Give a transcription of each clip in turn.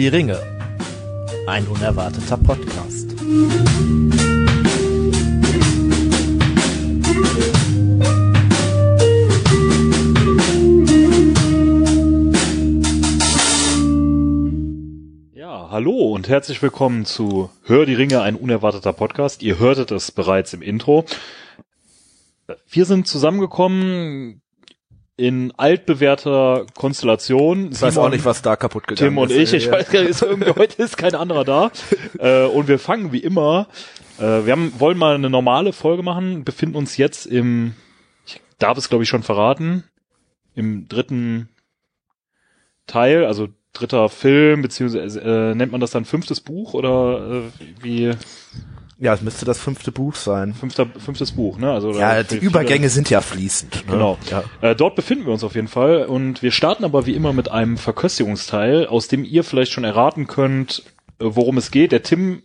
Die Ringe. Ein unerwarteter Podcast. Ja, hallo und herzlich willkommen zu Hör die Ringe, ein unerwarteter Podcast. Ihr hörtet es bereits im Intro. Wir sind zusammengekommen in altbewährter Konstellation. Ich weiß auch nicht, was da kaputt gegangen Tim und ist. ich, ich weiß gar nicht, ist irgendwie heute ist kein anderer da. äh, und wir fangen wie immer. Äh, wir haben, wollen mal eine normale Folge machen, befinden uns jetzt im, ich darf es glaube ich schon verraten, im dritten Teil, also dritter Film, beziehungsweise äh, nennt man das dann fünftes Buch oder äh, wie Ja, es müsste das fünfte Buch sein. fünfter, fünftes Buch, ne? Also Ja, die viele- Übergänge sind ja fließend. Ne? Genau. Ja. Äh, dort befinden wir uns auf jeden Fall und wir starten aber wie immer mit einem Verköstigungsteil, aus dem ihr vielleicht schon erraten könnt, äh, worum es geht. Der Tim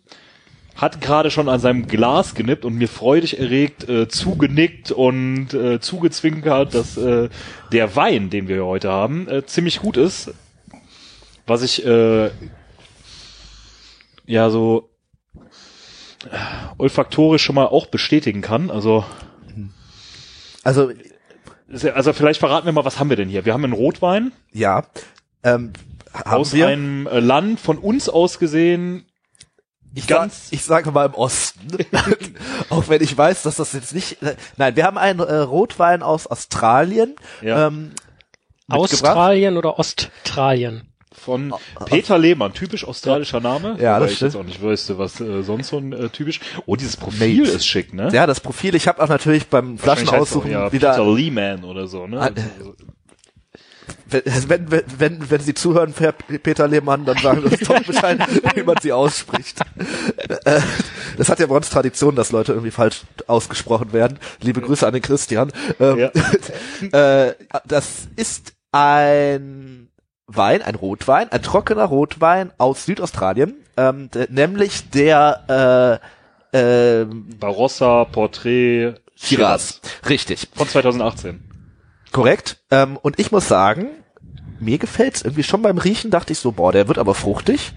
hat gerade schon an seinem Glas genippt und mir freudig erregt äh, zugenickt und äh, zugezwinkert, dass äh, der Wein, den wir heute haben, äh, ziemlich gut ist. Was ich äh, ja so äh, olfaktorisch schon mal auch bestätigen kann. Also Also, also vielleicht verraten wir mal, was haben wir denn hier? Wir haben einen Rotwein ja. Ähm, haben aus wir? einem äh, Land von uns aus gesehen. ich, ganz- sag, ich sage mal im Osten. Auch wenn ich weiß, dass das jetzt nicht. Nein, wir haben einen äh, Rotwein aus Australien. Ja. Ähm. Australien oder Osttralien? Von Peter Lehmann, typisch australischer Name. Ja, das ich jetzt stimmt. auch nicht wüsste, was äh, sonst so ein äh, typisch. Oh, dieses Profil Mate. ist schick, ne? Ja, das Profil. Ich habe auch natürlich beim Flaschenaussuchen ja, wieder. Peter Lehman oder so, ne? Ah, Wenn, wenn, wenn, wenn Sie zuhören, Herr Peter Lehmann, dann sagen Sie uns doch Bescheid, wie man sie ausspricht. Äh, Das hat ja bei uns Tradition, dass Leute irgendwie falsch ausgesprochen werden. Liebe Grüße an den Christian. Ähm, äh, das ist ein Wein, ein Rotwein, ein trockener Rotwein aus Südaustralien, ähm, nämlich der äh, äh, Barossa Portrait Shiraz. Richtig. von 2018. Korrekt. Ähm, und ich muss sagen, mir gefällt's irgendwie schon beim Riechen, dachte ich so, boah, der wird aber fruchtig.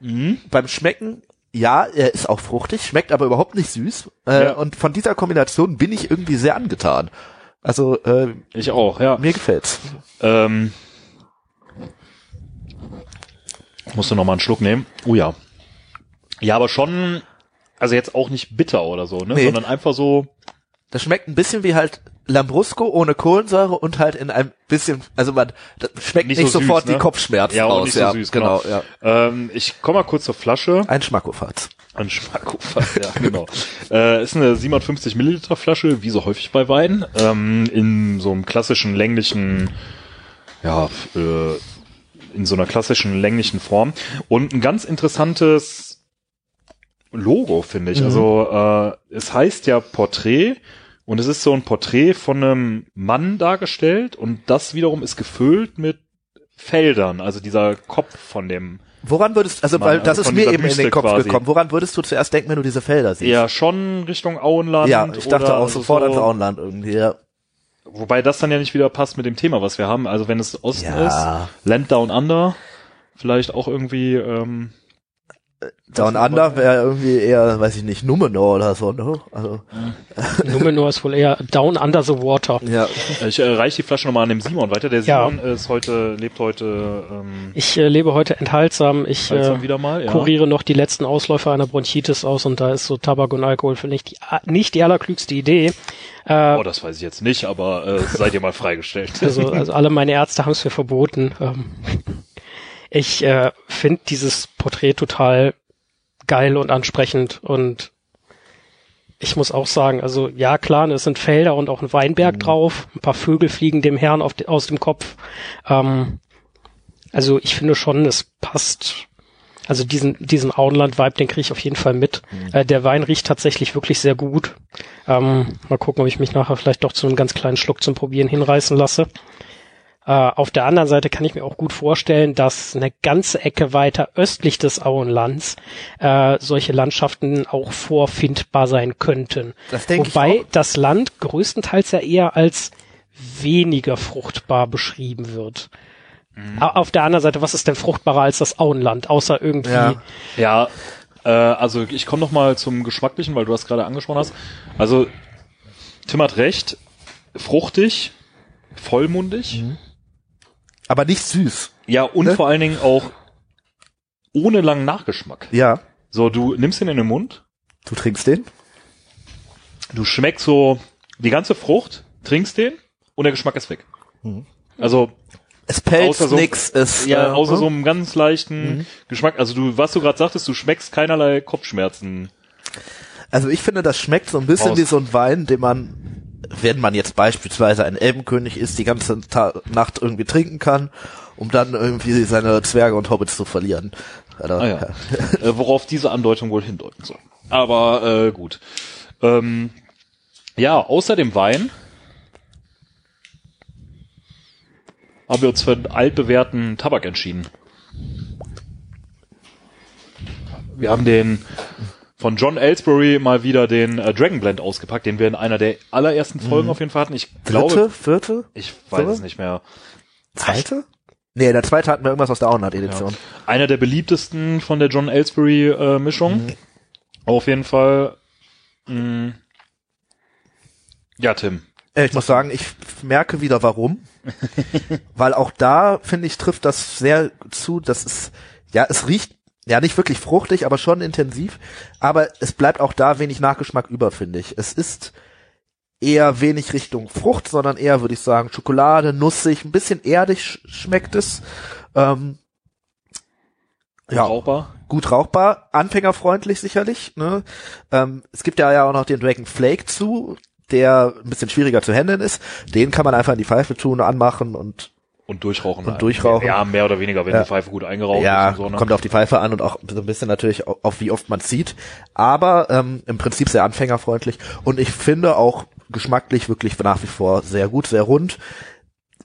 Mhm. Beim Schmecken, ja, er ist auch fruchtig, schmeckt aber überhaupt nicht süß. Äh, Ja. Und von dieser Kombination bin ich irgendwie sehr angetan. Also, äh, Ich auch, ja. mir gefällt's. Ähm, musst du noch mal einen Schluck nehmen? Oh ja. Ja, aber schon, also jetzt auch nicht bitter oder so, ne? Nee. Sondern einfach so, Das schmeckt ein bisschen wie halt Lambrusco ohne Kohlensäure und halt in ein bisschen, also man, das schmeckt Nicht nicht, so süß, sofort ne? die Kopfschmerzen Ja, raus. nicht so ja, süß, genau. genau. Ja. ähm, ich komme mal kurz zur Flasche. Ein Schmackofatz. Ein Schmackofer, ja, genau. äh, ist eine 750 Milliliter Flasche, wie so häufig bei Wein, ähm, in so einem klassischen länglichen, ja, äh, in so einer klassischen länglichen Form. Und ein ganz interessantes Logo, finde ich. Mhm. Also, äh, es heißt ja Porträt und es ist so ein Porträt von einem Mann dargestellt und das wiederum ist gefüllt mit Feldern, also dieser Kopf von dem Woran würdest, also Mann, weil das also ist mir eben in Wüste den Kopf quasi. gekommen. Woran würdest du zuerst denken, wenn du diese Felder siehst? Ja, schon Richtung Auenland. Ja, ich dachte auch sofort so, ans Auenland irgendwie. Ja. Wobei das dann ja nicht wieder passt mit dem Thema, was wir haben. Also wenn es Osten Ja. ist, Land Down Under, vielleicht auch irgendwie, ähm, Down Under wäre irgendwie eher, weiß ich nicht, Numenor oder so, ne? Also, Numenor ist wohl eher down under the water. ja. ich äh, reiche die Flasche nochmal an dem Simon weiter. Der Ja. Simon ist heute, lebt heute ähm, Ich äh, lebe heute enthaltsam. Ich äh, wieder mal. Ja. kuriere noch die letzten Ausläufer einer Bronchitis aus und da ist so Tabak und Alkohol für nicht die, nicht die allerklügste Idee. Äh, Oh, das weiß ich jetzt nicht, aber äh, seid ihr mal freigestellt. Also, also alle meine Ärzte haben es mir verboten. Ähm, ich äh, finde dieses Porträt total geil und ansprechend und ich muss auch sagen, also ja klar, es sind Felder und auch ein Weinberg drauf, ein paar Vögel fliegen dem Herrn auf, aus dem Kopf. Ähm, also ich finde schon, es passt. Also diesen diesen Auenland-Vibe, den kriege ich auf jeden Fall mit. Äh, der Wein riecht tatsächlich wirklich sehr gut. Ähm, mal gucken, ob ich mich nachher vielleicht doch zu einem ganz kleinen Schluck zum Probieren hinreißen lasse. Äh, auf der anderen Seite kann ich mir auch gut vorstellen, dass eine ganze Ecke weiter östlich des Auenlands äh, solche Landschaften auch vorfindbar sein könnten. Das denke ich Wobei auch. das Land größtenteils ja eher als weniger fruchtbar beschrieben wird. A- Auf der anderen Seite, was ist denn fruchtbarer als das Auenland, außer irgendwie Ja. Ja, äh, also ich komme noch mal zum Geschmacklichen, weil du das gerade angesprochen hast. Also Tim hat recht, fruchtig, vollmundig, Aber nicht süß. ja und Ne? vor allen Dingen auch ohne langen Nachgeschmack. Ja. So, du nimmst ihn in den Mund, Du trinkst den? du schmeckst so die ganze Frucht, trinkst den und der Geschmack ist weg. Also Es pelzt Außer so- nix. Es, ja, äh, außer hm? so einem ganz leichten Geschmack. Also du, was du gerade sagtest, du schmeckst keinerlei Kopfschmerzen. Also ich finde, das schmeckt so ein bisschen Raus. wie so ein Wein, den man, wenn man jetzt beispielsweise ein Elbenkönig ist, die ganze Ta Nacht irgendwie trinken kann, um dann irgendwie seine Zwerge und Hobbits zu verlieren. Oder, Ah ja. äh, worauf diese Andeutung wohl hindeuten soll. Aber äh, gut. Ähm, ja, außer dem Wein haben wir uns für einen altbewährten Tabak entschieden. Wir haben den von John Ellsbury mal wieder den äh, Dragon Blend ausgepackt, den wir in einer der allerersten Folgen auf jeden Fall hatten. Ich glaube, Dritte, vierte, ich weiß Sowas? es nicht mehr. zweite? Nee, der zweite hatten wir irgendwas aus der Auenland-Edition. Einer der beliebtesten von der John Ellsbury äh, Mischung. Auf jeden Fall. Mh, ja, Tim. Äh, ich muss sagen, ich merke wieder warum. Weil auch da, finde ich, trifft das sehr zu. Das ist, ja, es riecht ja nicht wirklich fruchtig, aber schon intensiv. Aber es bleibt auch da wenig Nachgeschmack über, finde ich. Es ist eher wenig Richtung Frucht, sondern eher, würde ich sagen, Schokolade, nussig, ein bisschen erdig sch schmeckt es. Ähm, ja, Rauchbar. gut rauchbar, anfängerfreundlich sicherlich. Ne? Ähm, es gibt ja auch noch den Dragon Flake zu, der ein bisschen schwieriger zu handeln ist. Den kann man einfach in die Pfeife tun, anmachen und Und durchrauchen. Und durchrauchen. Ja, mehr oder weniger, wenn Ja. die Pfeife gut eingeraucht ja, ist und so. Ne? kommt auf die Pfeife an und auch so ein bisschen natürlich auf, auf wie oft man zieht. Aber ähm, im Prinzip sehr anfängerfreundlich und ich finde auch geschmacklich wirklich nach wie vor sehr gut, sehr rund.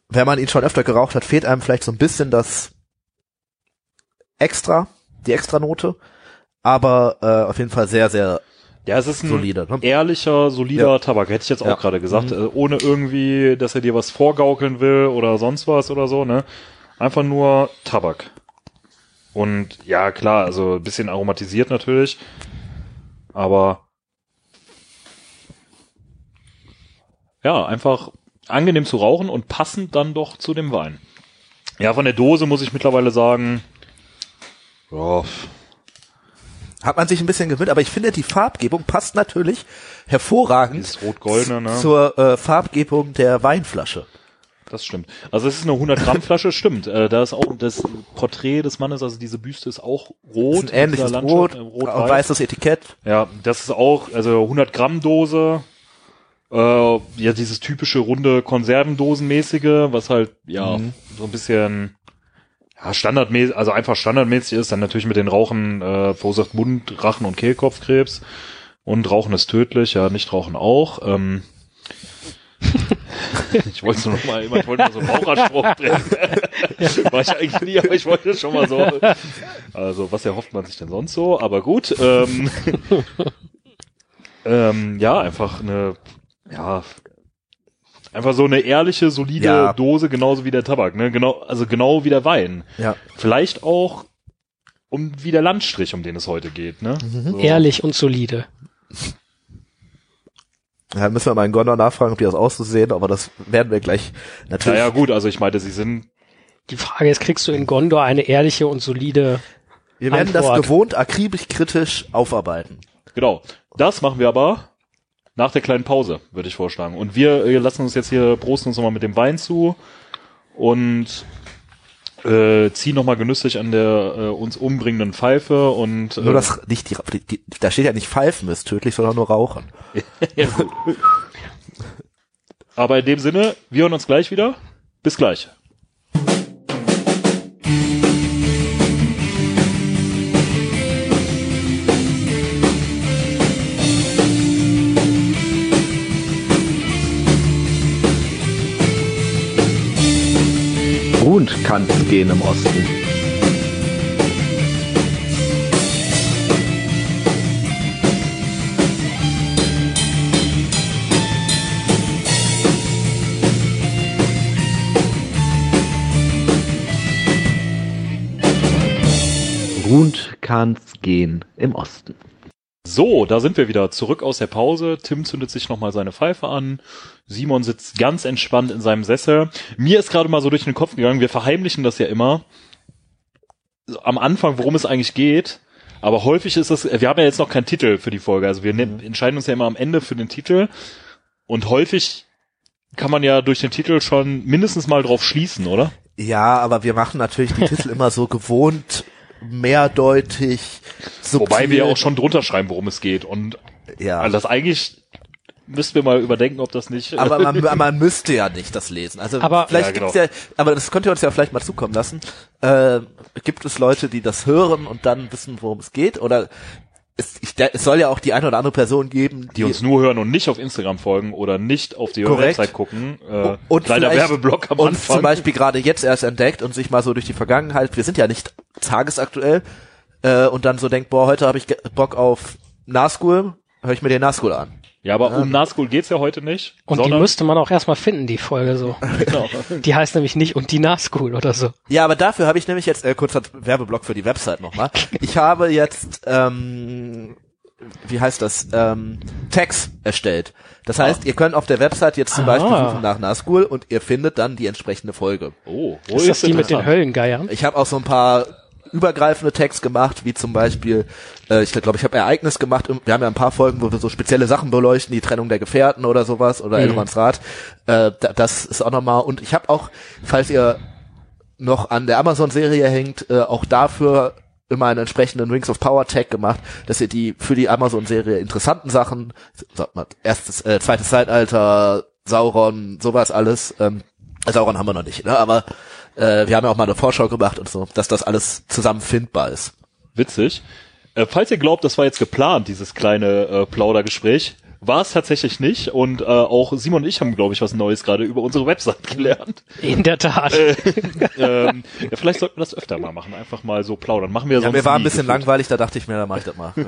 Wenn man ihn schon öfter geraucht hat, fehlt einem vielleicht so ein bisschen das Extra, die Extranote. Aber äh, auf jeden Fall sehr, sehr Ja, es ist ein solide. Ne? ehrlicher, solider Ja. Tabak, hätte ich jetzt auch Ja. gerade gesagt. Äh, ohne irgendwie, dass er dir was vorgaukeln will oder sonst was oder so, ne? Einfach nur Tabak. Und ja, klar, also ein bisschen aromatisiert natürlich. Aber ja, einfach angenehm zu rauchen und passend dann doch zu dem Wein. Ja, von der Dose muss ich mittlerweile sagen, ja, Hat man sich ein bisschen gewöhnt, aber ich finde, die Farbgebung passt natürlich hervorragend ne? zur äh, Farbgebung der Weinflasche. Das stimmt. Also es ist eine 100 Gramm Flasche, stimmt. Äh, da ist auch das Porträt des Mannes, also diese Büste ist auch rot. Ist ein ähnliches mit dieser Rot, Landschaft, äh, weißes Etikett. Ja, das ist auch, also 100 Gramm Dose. Äh, ja, dieses typische runde Konservendosenmäßige, was halt, ja, Mhm. so ein bisschen, ja, standardmäßig, also einfach standardmäßig ist, dann natürlich mit den Rauchen äh, verursacht Mund-, Rachen- und Kehlkopfkrebs. Und Rauchen ist tödlich, ja, nicht Rauchen auch. Ähm, ich wollte nur noch mal, ich wollte mal so einen Raucherspruch bringen. War ich eigentlich nie, aber ich wollte schon mal so. Also, was erhofft man sich denn sonst so? Aber gut. Ähm, ähm, ja, einfach eine, ja, einfach so eine ehrliche, solide Ja. Dose, genauso wie der Tabak, ne? Genau, also genau wie der Wein. Ja. Vielleicht auch um wie der Landstrich, um den es heute geht, ne? Mhm. So. Ehrlich und solide. Ja, müssen wir mal in Gondor nachfragen, ob die das auch so sehen, aber das werden wir gleich natürlich. Naja, gut, also ich meinte, sie sind Die Frage ist, kriegst du in Gondor eine ehrliche und solide wir werden Antwort. das gewohnt akribisch kritisch aufarbeiten. Genau. Das machen wir aber nach der kleinen Pause, würde ich vorschlagen. Und wir äh, lassen uns jetzt hier prosten uns nochmal mit dem Wein zu und äh, ziehen nochmal genüsslich an der äh, uns umbringenden Pfeife und äh, Nur das nicht die, die, die da steht ja nicht Pfeifen ist tödlich, sondern nur Rauchen. ja, gut. Aber in dem Sinne, wir hören uns gleich wieder. Bis gleich. Kanten gehen im Osten. Ruhend kann's gehen im Osten. So, da sind wir wieder zurück aus der Pause. Tim zündet sich nochmal seine Pfeife an. Simon sitzt ganz entspannt in seinem Sessel. Mir ist gerade mal so durch den Kopf gegangen, wir verheimlichen das ja immer am Anfang, worum es eigentlich geht. Aber häufig ist es, wir haben ja jetzt noch keinen Titel für die Folge. Also wir ne entscheiden uns ja immer am Ende für den Titel. Und häufig kann man ja durch den Titel schon mindestens mal drauf schließen, oder? Ja, aber wir machen natürlich die Titel immer so gewohnt, mehrdeutig, subtil. Wobei wir ja auch schon drunter schreiben, worum es geht. Und ja. also das eigentlich müssten wir mal überdenken, ob das nicht. Aber man, man müsste ja nicht das lesen. Also Aber- vielleicht Ja, genau. gibt's ja, aber das könnt ihr uns ja vielleicht mal zukommen lassen. Äh, gibt es Leute, die das hören und dann wissen, worum es geht? Oder es, ich, es soll ja auch die eine oder andere Person geben, die uns nur hören und nicht auf Instagram folgen oder nicht auf die Korrekt. Website gucken. Äh, und vielleicht Werbeblock am uns Anfang. zum Beispiel gerade jetzt erst entdeckt und sich mal so durch die Vergangenheit, wir sind ja nicht tagesaktuell, äh, und dann so denkt, boah, heute habe ich Bock auf Nazgul, höre ich mir den Nazgul an. Ja, aber um Nazgul geht's ja heute nicht. Und die müsste man auch erstmal finden, die Folge so. genau. Die heißt nämlich nicht und die Nahschool oder so. Ja, aber dafür habe ich nämlich jetzt, äh, kurzer Werbeblock für die Website nochmal. Ich habe jetzt, ähm, wie heißt das, ähm, Tags erstellt. Das heißt, ihr könnt auf der Website jetzt zum Ah. Beispiel suchen nach Nazgul und ihr findet dann die entsprechende Folge. Oh, wo Ist das die mit den. Höllengeiern? Ich habe auch so ein paar übergreifende Tags gemacht, wie zum Beispiel, äh, ich glaube, ich habe Ereignis gemacht. Wir haben ja ein paar Folgen, wo wir so spezielle Sachen beleuchten, die Trennung der Gefährten oder sowas oder Mhm. Elrons Rat. Äh, da, das ist auch nochmal. Und ich habe auch, falls ihr noch an der Amazon-Serie hängt, äh, auch dafür immer einen entsprechenden Rings of Power Tag gemacht, dass ihr die für die Amazon-Serie interessanten Sachen, sagt man, erstes, äh, zweites Zeitalter, Sauron, sowas alles, ähm, Sauron haben wir noch nicht, ne? aber äh, wir haben ja auch mal eine Vorschau gemacht und so, dass das alles zusammen findbar ist. Witzig. Äh, falls ihr glaubt, das war jetzt geplant, dieses kleine äh, Plaudergespräch, war es tatsächlich nicht. Und äh, auch Simon und ich haben, glaube ich, was Neues gerade über unsere Website gelernt. In der Tat. ähm, ja, vielleicht sollten wir das öfter mal machen, einfach mal so plaudern. Machen wir Ja, sonst mir war ein bisschen gefühlt. langweilig, da dachte ich mir, da mache ich das mal.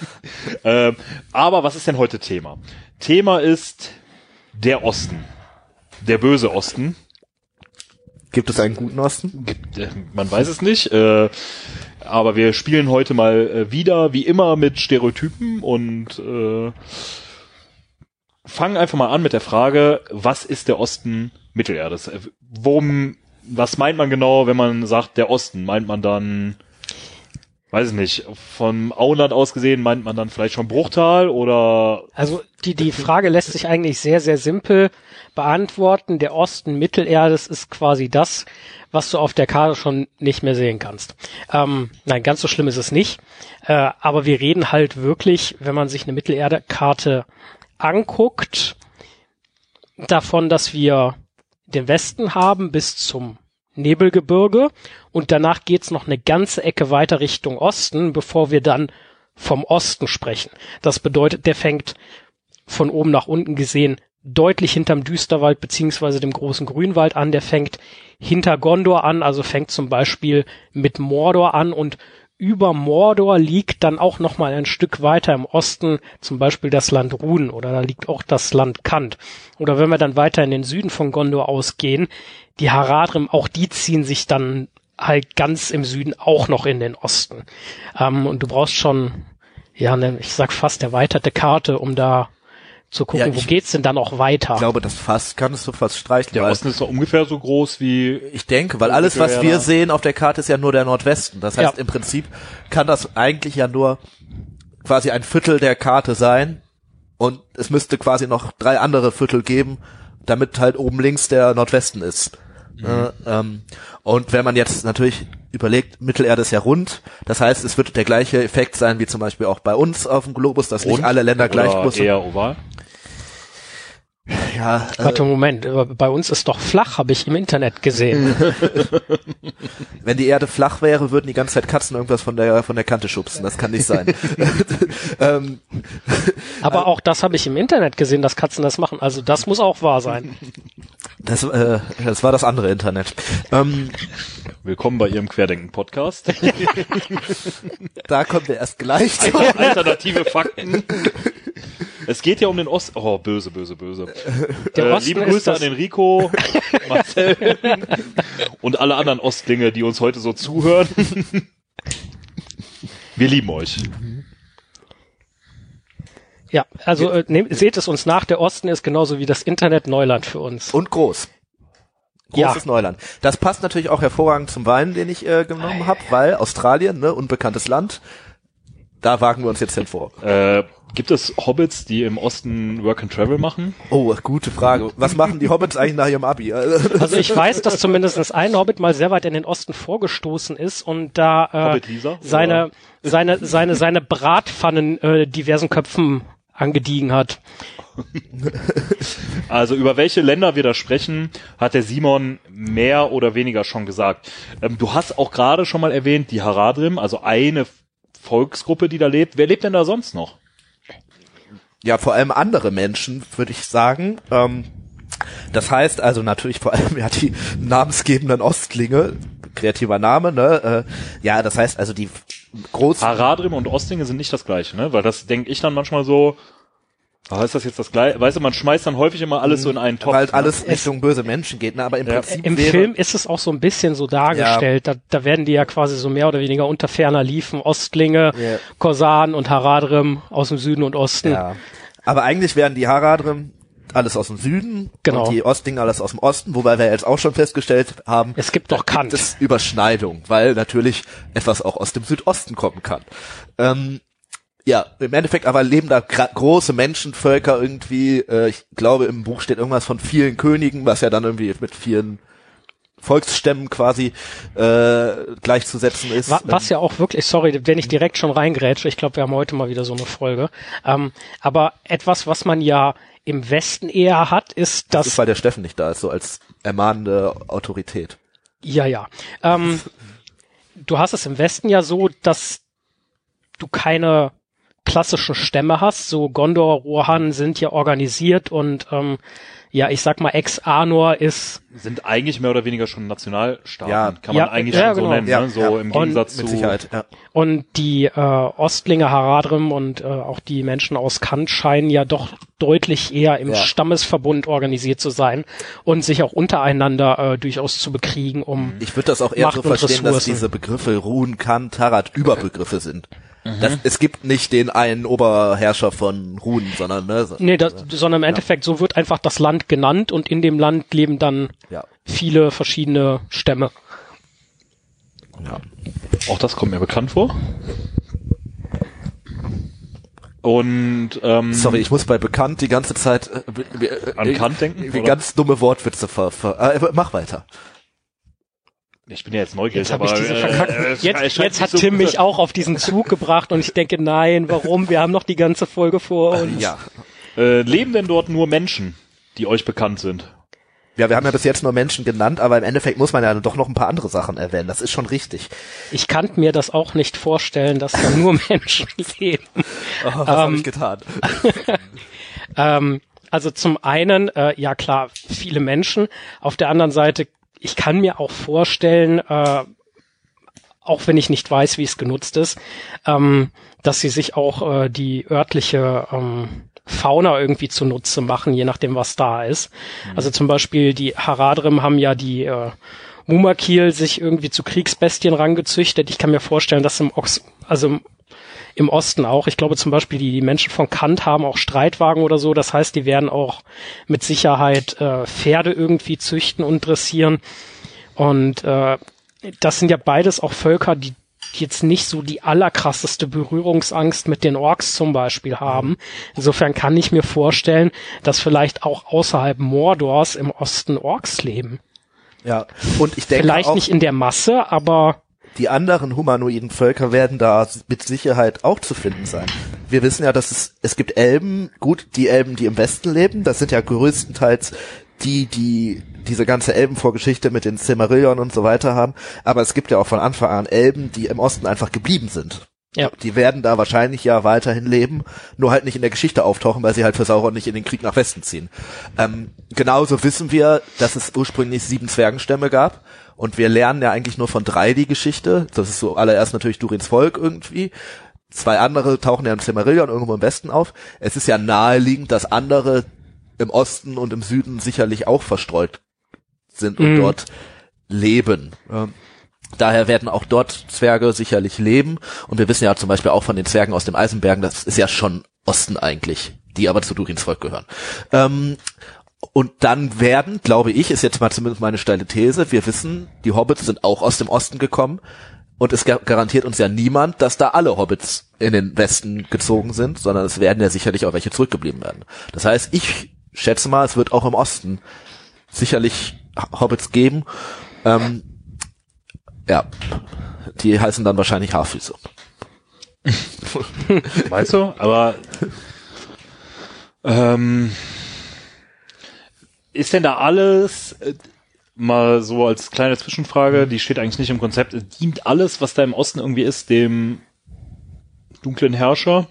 Ähm, aber was ist denn heute Thema? Thema ist der Osten. Der böse Osten. Gibt es einen guten Osten? Äh, man weiß es nicht. Äh, aber wir spielen heute mal äh, wieder, wie immer, mit Stereotypen und äh, fangen einfach mal an mit der Frage, was ist der Osten Mittelerdes? Äh, Worum, was meint man genau, wenn man sagt, der Osten? Meint man dann, weiß ich nicht, vom Auenland aus gesehen, meint man dann vielleicht schon Bruchtal oder Also die, die Frage lässt sich eigentlich sehr, sehr simpel beantworten. Der Osten Mittelerdes ist quasi das, was du auf der Karte schon nicht mehr sehen kannst. Ähm, nein, ganz so schlimm ist es nicht. Äh, aber wir reden halt wirklich, wenn man sich eine Mittelerde-Karte anguckt, davon, dass wir den Westen haben bis zum Nebelgebirge und danach geht's noch eine ganze Ecke weiter Richtung Osten, bevor wir dann vom Osten sprechen. Das bedeutet, der fängt von oben nach unten gesehen deutlich hinterm Düsterwald beziehungsweise dem großen Grünwald an. Der fängt hinter Gondor an, also fängt zum Beispiel mit Mordor an und über Mordor liegt dann auch noch mal ein Stück weiter im Osten zum Beispiel das Land Ruden oder da liegt auch das Land Kant. Oder wenn wir dann weiter in den Süden von Gondor ausgehen, die Haradrim, auch die ziehen sich dann halt ganz im Süden auch noch in den Osten. Ähm, und du brauchst schon, ja, ne, ich sag fast erweiterte Karte, um da zu gucken, Ja, wo ich- geht's denn dann auch weiter. Ich glaube, das fast kannst du fast streichen. der Osten ist doch ungefähr so groß wie Ich denke, weil alles, was wir sehen auf der Karte, ist ja nur der Nordwesten. Das heißt, Ja. im Prinzip kann das eigentlich ja nur quasi ein Viertel der Karte sein und es müsste quasi noch drei andere Viertel geben, damit halt oben links der Nordwesten ist. Ähm, und wenn man jetzt natürlich überlegt, Mittelerde ist ja rund, das heißt, es wird der gleiche Effekt sein wie zum Beispiel auch bei uns auf dem Globus, dass nicht rund alle Länder gleich groß sind. eher oval. Ja, äh, Warte, Moment, bei uns ist doch flach, habe ich im Internet gesehen. wenn die Erde flach wäre, würden die ganze Zeit Katzen irgendwas von der von der Kante schubsen. Das kann nicht sein. ähm, Aber auch das habe ich im Internet gesehen, dass Katzen das machen. Also das muss auch wahr sein. Das, äh, das war das andere Internet. Ähm, Willkommen bei Ihrem Querdenken-Podcast. da kommen wir erst gleich zu. Alternative Fakten. Es geht ja um den Ost. Oh, böse, böse, böse. Der Äh, Osten liebe Grüße an Enrico, Marcel und alle anderen Ostlinge, die uns heute so zuhören. Wir lieben euch. Ja, also äh, nehmt, seht es uns nach, der Osten ist genauso wie das Internet Neuland für uns. Und groß. Großes Ja. Neuland. Das passt natürlich auch hervorragend zum Wein, den ich äh, genommen habe, weil Australien, ne, unbekanntes Land, da wagen wir uns jetzt hin vor. Äh, gibt es Hobbits, die im Osten Work and Travel machen? Oh, gute Frage. Was machen die Hobbits eigentlich nach ihrem Abi? Also ich weiß, dass zumindest ein Hobbit mal sehr weit in den Osten vorgestoßen ist und da äh, Lisa, seine, seine, seine, seine Bratpfannen äh, diversen Köpfen angediegen hat. Also über welche Länder wir da sprechen, hat der Simon mehr oder weniger schon gesagt. Ähm, du hast auch gerade schon mal erwähnt, die Haradrim, also eine Volksgruppe, die da lebt. Wer lebt denn da sonst noch? ja, vor allem andere Menschen, würde ich sagen. Ähm, das heißt also natürlich vor allem ja die namensgebenden Ostlinge, kreativer Name, ne? Äh, ja, das heißt also die großen Haradrim und Ostlinge sind nicht das gleiche, ne? Weil das denke ich dann manchmal so, ah, ist das jetzt das gleiche? Weißt du, man schmeißt dann häufig immer alles so in einen Topf. weil halt ne? alles Richtung böse Menschen geht, ne? Aber im Ja. Prinzip Im wäre, Film ist es auch so ein bisschen so dargestellt. Da, da werden die ja quasi so mehr oder weniger unter ferner liefen. Ostlinge, Ja. Korsan und Haradrim aus dem Süden und Osten. Ja. Aber eigentlich wären die Haradrim alles aus dem Süden Genau. und die Ostlinge alles aus dem Osten, wobei wir jetzt auch schon festgestellt haben, Es gibt doch Kant. das ist Überschneidung, weil natürlich etwas auch aus dem Südosten kommen kann. Ähm, ja, im Endeffekt aber leben da große Menschenvölker irgendwie, äh, ich glaube im Buch steht irgendwas von vielen Königen, was ja dann irgendwie mit vielen Volksstämmen quasi äh, gleichzusetzen ist. Wa- Was ja auch wirklich, sorry, wenn ich direkt schon reingrätsche, ich glaube, wir haben heute mal wieder so eine Folge. Ähm, aber etwas, was man ja im Westen eher hat, ist, das dass ist, weil der Steffen nicht da ist, so als ermahnende Autorität. Ja, ja. Ähm, du hast es im Westen ja so, dass du keine klassischen Stämme hast. So Gondor, Rohan sind ja organisiert und ähm, ja, ich sag mal, Ex-Anor ist sind eigentlich mehr oder weniger schon Nationalstaaten, Ja. kann man Ja, eigentlich ja, schon so genau. nennen, Ja, ne? so ja. im Und Gegensatz Mit zu Sicherheit, ja. und die äh, Ostlinge Haradrim und äh, auch die Menschen aus Kant scheinen ja doch deutlich eher im Ja. Stammesverbund organisiert zu sein und sich auch untereinander äh, durchaus zu bekriegen, um Ich würde das auch eher Macht so und verstehen, dass diese Begriffe Ruhen, Kan, Tarat Überbegriffe sind. Mhm. Das, es gibt nicht den einen Oberherrscher von Ruhen, sondern ne, so- Nee, das, sondern im Endeffekt, so wird einfach das Land genannt und in dem Land leben dann ja. viele verschiedene Stämme. ja. Auch das kommt mir bekannt vor. Und ähm, Sorry, ich muss bei bekannt die ganze Zeit äh, äh, An Kant denken, Wie ganz dumme Wortwitze ver, ver äh, mach weiter. Ich bin ja jetzt neugierig, Jetzt, hab ich aber diese äh, äh, jetzt, jetzt hat so Tim mich auch auf diesen Zug gebracht und ich denke, nein, warum? Wir haben noch die ganze Folge vor uns. Ja. Äh, leben denn dort nur Menschen, die euch bekannt sind? Ja, wir haben ja bis jetzt nur Menschen genannt, aber im Endeffekt muss man ja doch noch ein paar andere Sachen erwähnen. Das ist schon richtig. Ich kann mir das auch nicht vorstellen, dass da nur Menschen leben. Oh, was habe ich getan? Ähm, also zum einen, äh, ja klar, viele Menschen. Auf der anderen Seite, ich kann mir auch vorstellen, äh, auch wenn ich nicht weiß, wie es genutzt ist, ähm, dass sie sich auch äh, die örtliche ähm, Fauna irgendwie zunutze machen, je nachdem, was da ist. Also zum Beispiel die Haradrim haben ja die äh, Mumakil sich irgendwie zu Kriegsbestien rangezüchtet. Ich kann mir vorstellen, dass im Ox also im im Osten auch. Ich glaube zum Beispiel, die, die Menschen von Kant haben auch Streitwagen oder so. Das heißt, die werden auch mit Sicherheit äh, Pferde irgendwie züchten und dressieren. Und äh, das sind ja beides auch Völker, die jetzt nicht so die allerkrasseste Berührungsangst mit den Orks zum Beispiel haben. Insofern kann ich mir vorstellen, dass vielleicht auch außerhalb Mordors im Osten Orks leben. Ja. Und ich denke Vielleicht auch, nicht in der Masse, aber die anderen humanoiden Völker werden da mit Sicherheit auch zu finden sein. Wir wissen ja, dass es, es gibt Elben, gut, die Elben, die im Westen leben, das sind ja größtenteils die, die diese ganze Elbenvorgeschichte mit den Silmarillion und so weiter haben, aber es gibt ja auch von Anfang an Elben, die im Osten einfach geblieben sind. Ja. Die werden da wahrscheinlich ja weiterhin leben, nur halt nicht in der Geschichte auftauchen, weil sie halt für Sauron nicht in den Krieg nach Westen ziehen. Ähm, genauso wissen wir, dass es ursprünglich sieben Zwergenstämme gab und wir lernen ja eigentlich nur von drei die Geschichte. Das ist so allererst natürlich Durins Volk irgendwie. Zwei andere tauchen ja im Silmarillion irgendwo im Westen auf. Es ist ja naheliegend, dass andere im Osten und im Süden sicherlich auch verstreut sind und Mhm. dort leben. Ähm, Daher werden auch dort Zwerge sicherlich leben. Und wir wissen ja zum Beispiel auch von den Zwergen aus dem Eisenbergen, das ist ja schon Osten eigentlich, die aber zu Durins Volk gehören. Ähm, und dann werden, glaube ich, ist jetzt mal zumindest meine steile These, wir wissen, die Hobbits sind auch aus dem Osten gekommen. Und es gar- garantiert uns ja niemand, dass da alle Hobbits in den Westen gezogen sind, sondern es werden ja sicherlich auch welche zurückgeblieben werden. Das heißt, ich schätze mal, es wird auch im Osten sicherlich Hobbits geben. Ähm, ja, die heißen dann wahrscheinlich Haarfüße. Weißt du? Aber ähm, ist denn da alles äh, mal so als kleine Zwischenfrage, die steht eigentlich nicht im Konzept, dient alles, was da im Osten irgendwie ist, dem dunklen Herrscher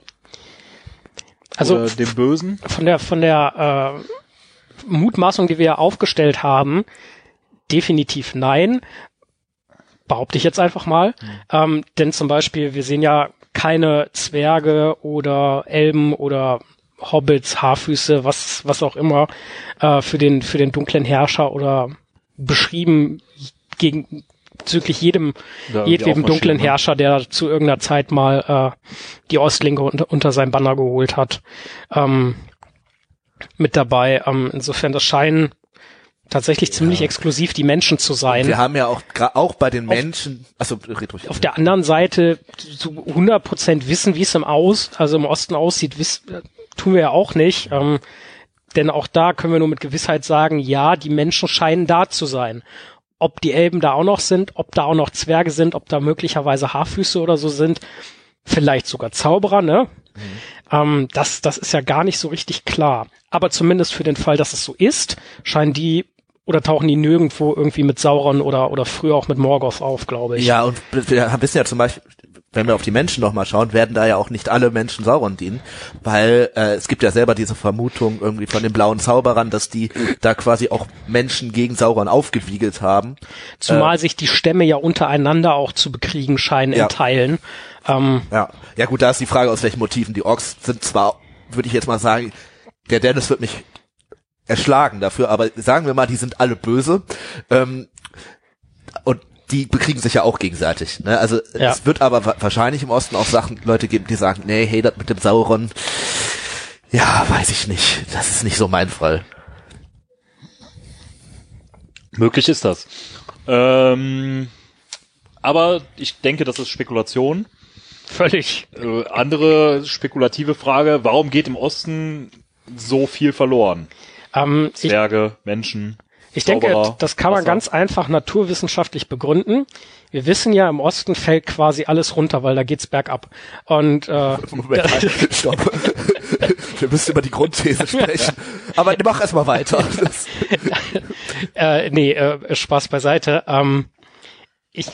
Also oder dem Bösen? von der von der äh, Mutmaßung, die wir ja aufgestellt haben, definitiv nein. Behaupte ich jetzt einfach mal. Ähm, denn zum Beispiel, wir sehen ja keine Zwerge oder Elben oder Hobbits, Haarfüße, was, was auch immer, äh, für den, für den dunklen Herrscher oder beschrieben gegen, bezüglich jedem, Ja, aufmarschieren, dunklen ne? Herrscher, der zu irgendeiner Zeit mal äh, die Ostlinge unter, unter sein Banner geholt hat, ähm, mit dabei. Ähm, insofern, das scheinen tatsächlich ziemlich exklusiv die Menschen zu sein. Wir haben ja auch auch bei den Menschen, also red ruhig. Auf der anderen Seite so 100 Prozent wissen, wie es im Aus, also im Osten aussieht, wiss, äh, tun wir ja auch nicht. Ähm, denn auch da können wir nur mit Gewissheit sagen, ja, die Menschen scheinen da zu sein. Ob die Elben da auch noch sind, ob da auch noch Zwerge sind, ob da möglicherweise Haarfüße oder so sind, vielleicht sogar Zauberer, ne? Ähm, das, das ist ja gar nicht so richtig klar. Aber zumindest für den Fall, dass es so ist, scheinen die oder tauchen die nirgendwo irgendwie mit Sauron oder, oder früher auch mit Morgoth auf, glaube ich. Ja, und wir wissen ja zum Beispiel, wenn wir auf die Menschen nochmal schauen, werden da ja auch nicht alle Menschen Sauron dienen, weil äh, es gibt ja selber diese Vermutung irgendwie von den blauen Zauberern, dass die da quasi auch Menschen gegen Sauron aufgewiegelt haben. Zumal sich die Stämme ja untereinander auch zu bekriegen scheinen Ja. in Teilen. Ähm, Ja, ja gut, da ist die Frage, aus welchen Motiven die Orks sind. Zwar, würde ich jetzt mal sagen, der Dennis wird mich erschlagen dafür, aber sagen wir mal, die sind alle böse. Ähm, und die bekriegen sich ja auch gegenseitig. Ne? Also Ja. es wird aber wa- wahrscheinlich im Osten auch Sachen, Leute geben, die sagen, nee, hey, das mit dem Sauron, ja, weiß ich nicht. Das ist nicht so mein Fall. Möglich ist das. Ähm, aber ich denke, das ist Spekulation. völlig. Äh, andere spekulative Frage, warum geht im Osten so viel verloren? Ähm, ich Zwerge, Menschen. ich denke, Zauberer, das kann man Wasser. ganz einfach naturwissenschaftlich begründen. Wir wissen ja, im Osten fällt quasi alles runter, weil da geht's bergab. Und äh, Moment, halt, stopp. Wir müssen über die Grundthese sprechen. Aber mach erst mal weiter. Äh, nee, äh, Spaß beiseite. Ähm, ich,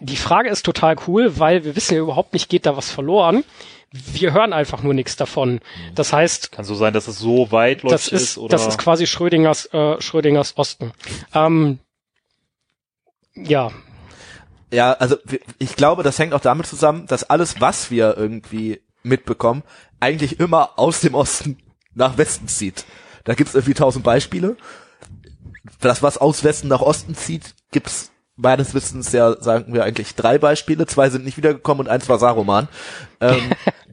die Frage ist total cool, weil wir wissen ja überhaupt nicht, geht da was verloren. Wir hören einfach nur nichts davon. Das heißt, Kann so sein, dass es so weitläufig das ist, oder? das ist quasi Schrödingers, äh, Schrödingers Osten. Ähm, ja, Ja, also ich glaube, das hängt auch damit zusammen, dass alles, was wir irgendwie mitbekommen, eigentlich immer aus dem Osten nach Westen zieht. Da gibt's irgendwie tausend Beispiele. Das, was aus Westen nach Osten zieht, gibt's meines Wissens ja, sagen wir eigentlich drei Beispiele. Zwei sind nicht wiedergekommen und eins war Saruman. Ähm,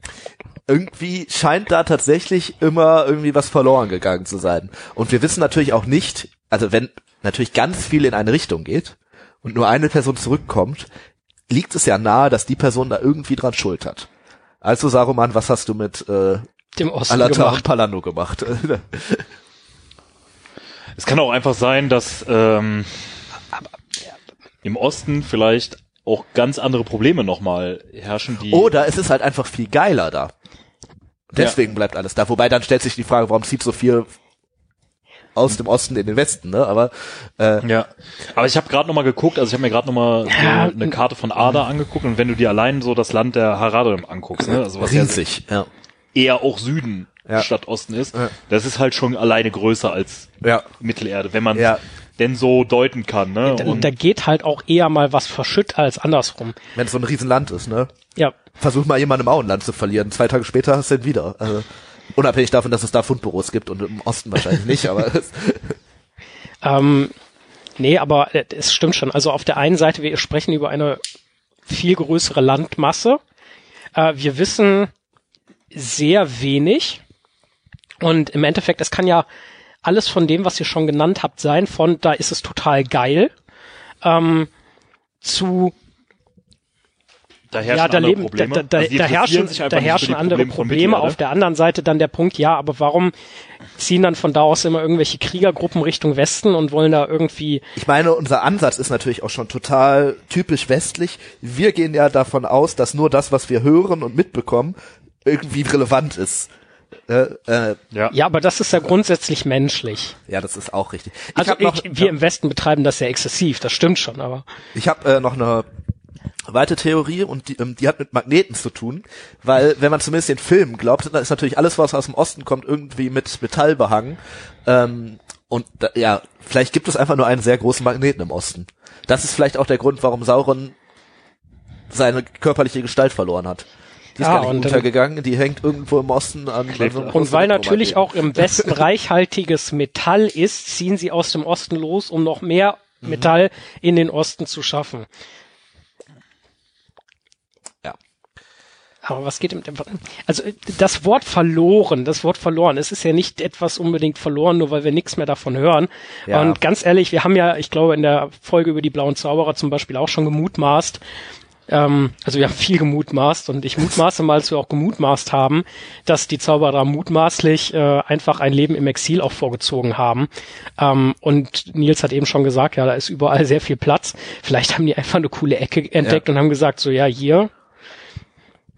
irgendwie scheint da tatsächlich immer irgendwie was verloren gegangen zu sein. Und wir wissen natürlich auch nicht, also wenn natürlich ganz viel in eine Richtung geht und nur eine Person zurückkommt, liegt es ja nahe, dass die Person da irgendwie dran schuld hat. Also Saruman, was hast du mit äh, dem Osten Alatar und gemacht. Palando gemacht? Es kann auch einfach sein, dass ähm, im Osten vielleicht auch ganz andere Probleme nochmal herrschen, die Oder es ist halt einfach viel geiler da. Deswegen bleibt alles da. Wobei dann stellt sich die Frage, warum zieht so viel aus dem Osten in den Westen, ne? Aber äh, Ja, aber ich habe gerade noch mal geguckt, also ich habe mir gerade noch mal so Ja. eine Karte von Ada angeguckt und wenn du dir allein so das Land der Haradrim anguckst, ne, also was ja riesig. Ja. eher auch Süden Ja. statt Osten ist, Ja. das ist halt schon alleine größer als ja. Mittelerde, wenn man Ja. Denn so deuten kann, ne? Da, Und da geht halt auch eher mal was verschütt als andersrum. Wenn es so ein Riesenland ist, ne? Ja, Versuch mal jemanden im Auenland zu verlieren. Zwei Tage später hast du ihn wieder. Also, unabhängig davon, dass es da Fundbüros gibt und im Osten wahrscheinlich nicht, aber es, Ähm, Nee, aber äh, es stimmt schon. Also auf der einen Seite, wir sprechen über eine viel größere Landmasse. Äh, wir wissen sehr wenig. Und im Endeffekt, es kann ja alles von dem, was ihr schon genannt habt, sein, von da ist es total geil, ähm, zu Da herrschen ja, da andere leben, Probleme. da, da, Also da herrschen, da herrschen andere Probleme. Auf der anderen Seite dann der Punkt, ja, aber warum ziehen dann von da aus immer irgendwelche Kriegergruppen Richtung Westen und wollen da irgendwie, Ich meine, unser Ansatz ist natürlich auch schon total typisch westlich. Wir gehen ja davon aus, dass nur das, was wir hören und mitbekommen, irgendwie relevant ist. Äh, äh, ja. ja, aber das ist ja grundsätzlich menschlich. ja, das ist auch richtig. Ich Also habe noch, ich, wir im Westen betreiben das ja exzessiv, das stimmt schon, aber ich hab, äh, noch eine weite Theorie und die, ähm, die hat mit Magneten zu tun, weil wenn man zumindest den Film glaubt, dann ist natürlich alles, was aus dem Osten kommt, irgendwie mit Metall behangen. Ähm, und da, ja, vielleicht gibt es einfach nur einen sehr großen Magneten im Osten. Das ist vielleicht auch der Grund, warum Sauron seine körperliche Gestalt verloren hat. Die ist Ja, gar nicht untergegangen, die hängt irgendwo im Osten an. so und weil natürlich auch im Westen reichhaltiges Metall ist, ziehen sie aus dem Osten los, um noch mehr Mhm. Metall in den Osten zu schaffen. Ja. Aber was geht im, also äh, das Wort verloren, das Wort verloren, es ist ja nicht etwas unbedingt verloren, nur weil wir nichts mehr davon hören. Ja. Und ganz ehrlich, wir haben ja, ich glaube, in der Folge über die blauen Zauberer zum Beispiel auch schon gemutmaßt, ähm, also wir haben viel gemutmaßt und ich mutmaße mal, dass wir auch gemutmaßt haben, dass die Zauberer mutmaßlich äh, einfach ein Leben im Exil auch vorgezogen haben. Ähm, und Nils hat eben schon gesagt, ja, da ist überall sehr viel Platz. Vielleicht haben die einfach eine coole Ecke entdeckt und haben gesagt, so ja, hier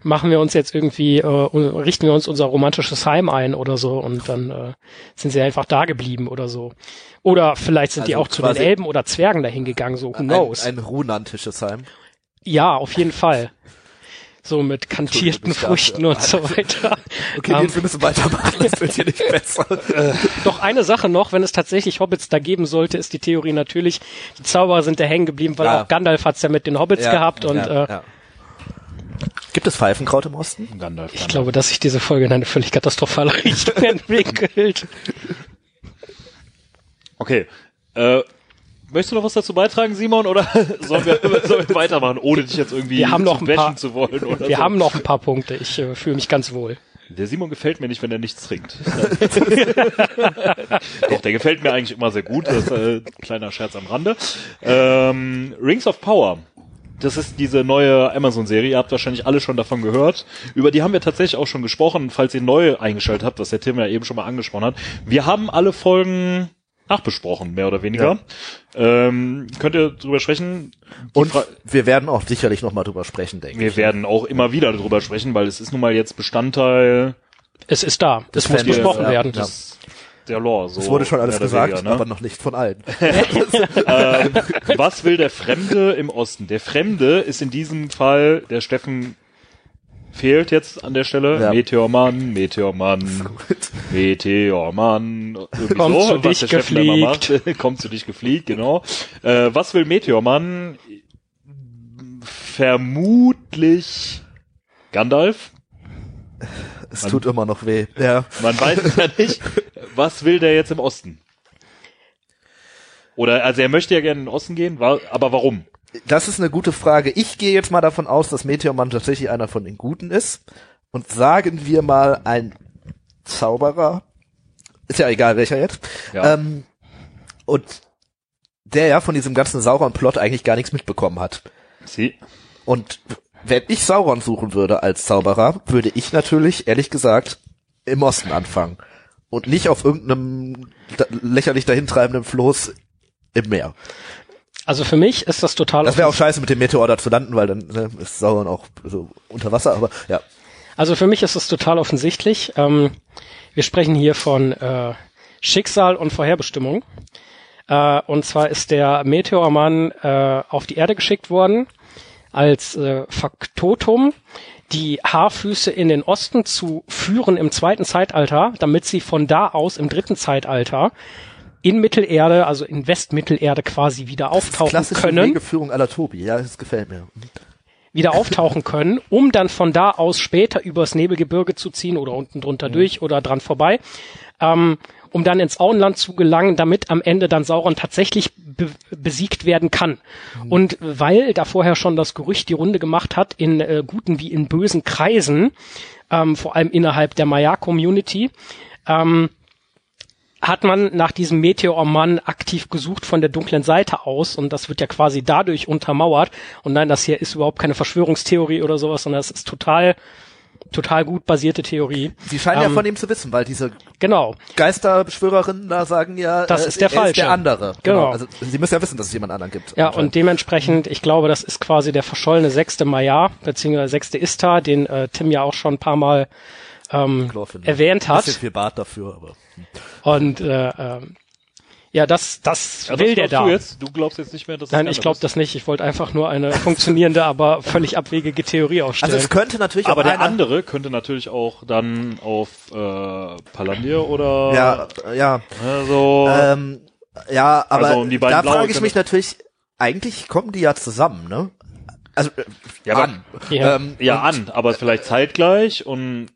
machen wir uns jetzt irgendwie, äh, richten wir uns unser romantisches Heim ein oder so und dann äh, sind sie einfach da geblieben oder so. Oder vielleicht sind die Also auch zu den Elben oder Zwergen dahin gegangen, so who knows. Ein, ein runantisches Heim. Ja, auf jeden Fall. So mit kantierten Früchten und so weiter. Okay, Nils, wir müssen weitermachen, das wird hier nicht besser. Doch eine Sache noch, wenn es tatsächlich Hobbits da geben sollte, ist die Theorie natürlich, die Zauberer sind da hängen geblieben, weil Ja. auch Gandalf hat's ja mit den Hobbits Ja, gehabt und ja, äh, ja. Gibt es Pfeifenkraut im Osten? Gandalf, ich Gandalf. glaube, dass sich diese Folge in eine völlig katastrophale Richtung entwickelt. Okay. Äh, möchtest du noch was dazu beitragen, Simon, oder sollen wir, sollen wir weitermachen, ohne dich jetzt irgendwie Wir haben noch zu ein bashen paar- zu wollen? Oder Wir so? haben noch ein paar Punkte. Ich äh, fühle mich ganz wohl. Der Simon gefällt mir nicht, wenn er nichts trinkt. Doch, der gefällt mir eigentlich immer sehr gut. Das ist äh, ein kleiner Scherz am Rande. Ähm, Rings of Power. Das ist diese neue Amazon-Serie. Ihr habt wahrscheinlich alle schon davon gehört. Über die haben wir tatsächlich auch schon gesprochen, falls ihr neu eingeschaltet habt, was der Tim ja eben schon mal angesprochen hat. Wir haben alle Folgen nachbesprochen, mehr oder weniger. Ähm, könnt ihr drüber sprechen? Die Und Fra- wir werden auch sicherlich noch mal drüber sprechen, denke wir ich. werden auch immer wieder darüber sprechen, weil es ist nun mal jetzt Bestandteil Es ist da. Das Das muss besprochen ja. werden. Ja. der Lore. So Es wurde schon alles gesagt, weniger, ne? aber noch nicht von allen. ähm, was will der Fremde im Osten? Der Fremde ist in diesem Fall der Steffen fehlt jetzt an der Stelle. Ja. Meteormann, Meteormann, Meteormann. Kommt so, zu was dich macht. Kommt zu dich gefliegt, genau. Äh, was will Meteormann? Vermutlich Gandalf. Es Man- tut immer noch weh. Ja. Man weiß es ja nicht. Was will der jetzt im Osten? Oder, also er möchte ja gerne in den Osten gehen, aber warum? Das ist eine gute Frage. Ich gehe jetzt mal davon aus, dass Meteormann tatsächlich einer von den Guten ist. Und sagen wir mal ein Zauberer. Ist ja egal welcher jetzt. Ja. Ähm, und der ja von diesem ganzen Sauron-Plot eigentlich gar nichts mitbekommen hat. Sie. Und wenn ich Sauron suchen würde als Zauberer, würde ich natürlich, ehrlich gesagt, im Osten anfangen. Und nicht auf irgendeinem da lächerlich dahintreibenden Floß im Meer. Also für mich ist das total Das wäre auch scheiße, mit dem Meteor da zu landen, weil dann ne, ist Sauron auch so unter Wasser, aber ja. Also für mich ist es total offensichtlich. Ähm, wir sprechen hier von äh, Schicksal und Vorherbestimmung. Äh, und zwar ist der Meteormann äh, auf die Erde geschickt worden als äh, Faktotum, die Haarfüße in den Osten zu führen im zweiten Zeitalter, damit sie von da aus im dritten Zeitalter in Mittelerde, also in Westmittelerde quasi wieder auftauchen Klassische können. Wegeführung aller Tobi, ja, das gefällt mir. Wieder auftauchen können, um dann von da aus später übers Nebelgebirge zu ziehen oder unten drunter durch oder dran vorbei, ähm, um dann ins Auenland zu gelangen, damit am Ende dann Sauron tatsächlich be besiegt werden kann. Und weil da vorher schon das Gerücht die Runde gemacht hat, in äh, guten wie in bösen Kreisen, ähm, vor allem innerhalb der Maya-Community, ähm, hat man nach diesem Meteormann aktiv gesucht von der dunklen Seite aus und das wird ja quasi dadurch untermauert. Und nein, das hier ist überhaupt keine Verschwörungstheorie oder sowas, sondern es ist total, total gut basierte Theorie. Sie scheinen ja Ähm, von ihm zu wissen, weil diese Genau. Geisterbeschwörerinnen da sagen ja, Das äh, ist der er Falsche. Ist der andere. Genau. Also sie müssen ja wissen, dass es jemand anderen gibt. Ja, und dementsprechend, ich glaube, das ist quasi der verschollene sechste Maya, beziehungsweise sechste Istar, den äh, Tim ja auch schon ein paar Mal ähm, erwähnt hat. bisschen viel Bart dafür, aber. Und äh, ähm, ja, das, das Ja, will was der da. Du, jetzt? du glaubst jetzt nicht mehr, dass Nein, ich glaube das nicht. Ich wollte einfach nur eine funktionierende, aber völlig abwegige Theorie aufstellen. Also es könnte natürlich? Aber auch der andere könnte natürlich auch dann auf äh, Palandir oder Ja, ja. also Ähm, ja, aber Also, um die beiden da frage ich mich natürlich, eigentlich kommen die ja zusammen, ne? Also, äh, Ja, aber- an. Ja. Ähm, ja an, aber vielleicht zeitgleich und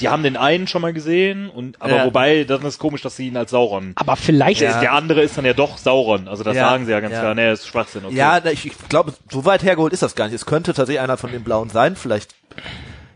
die haben den einen schon mal gesehen und aber Ja. wobei dann ist komisch, dass sie ihn als Sauron. aber vielleicht Der, der andere ist dann ja doch Sauron, also das Ja, sagen sie ja ganz ja. klar. Nee, das ist Schwachsinn. Okay. Ja, ich, ich glaube, so weit hergeholt ist das gar nicht. Es könnte tatsächlich einer von den Blauen sein. Vielleicht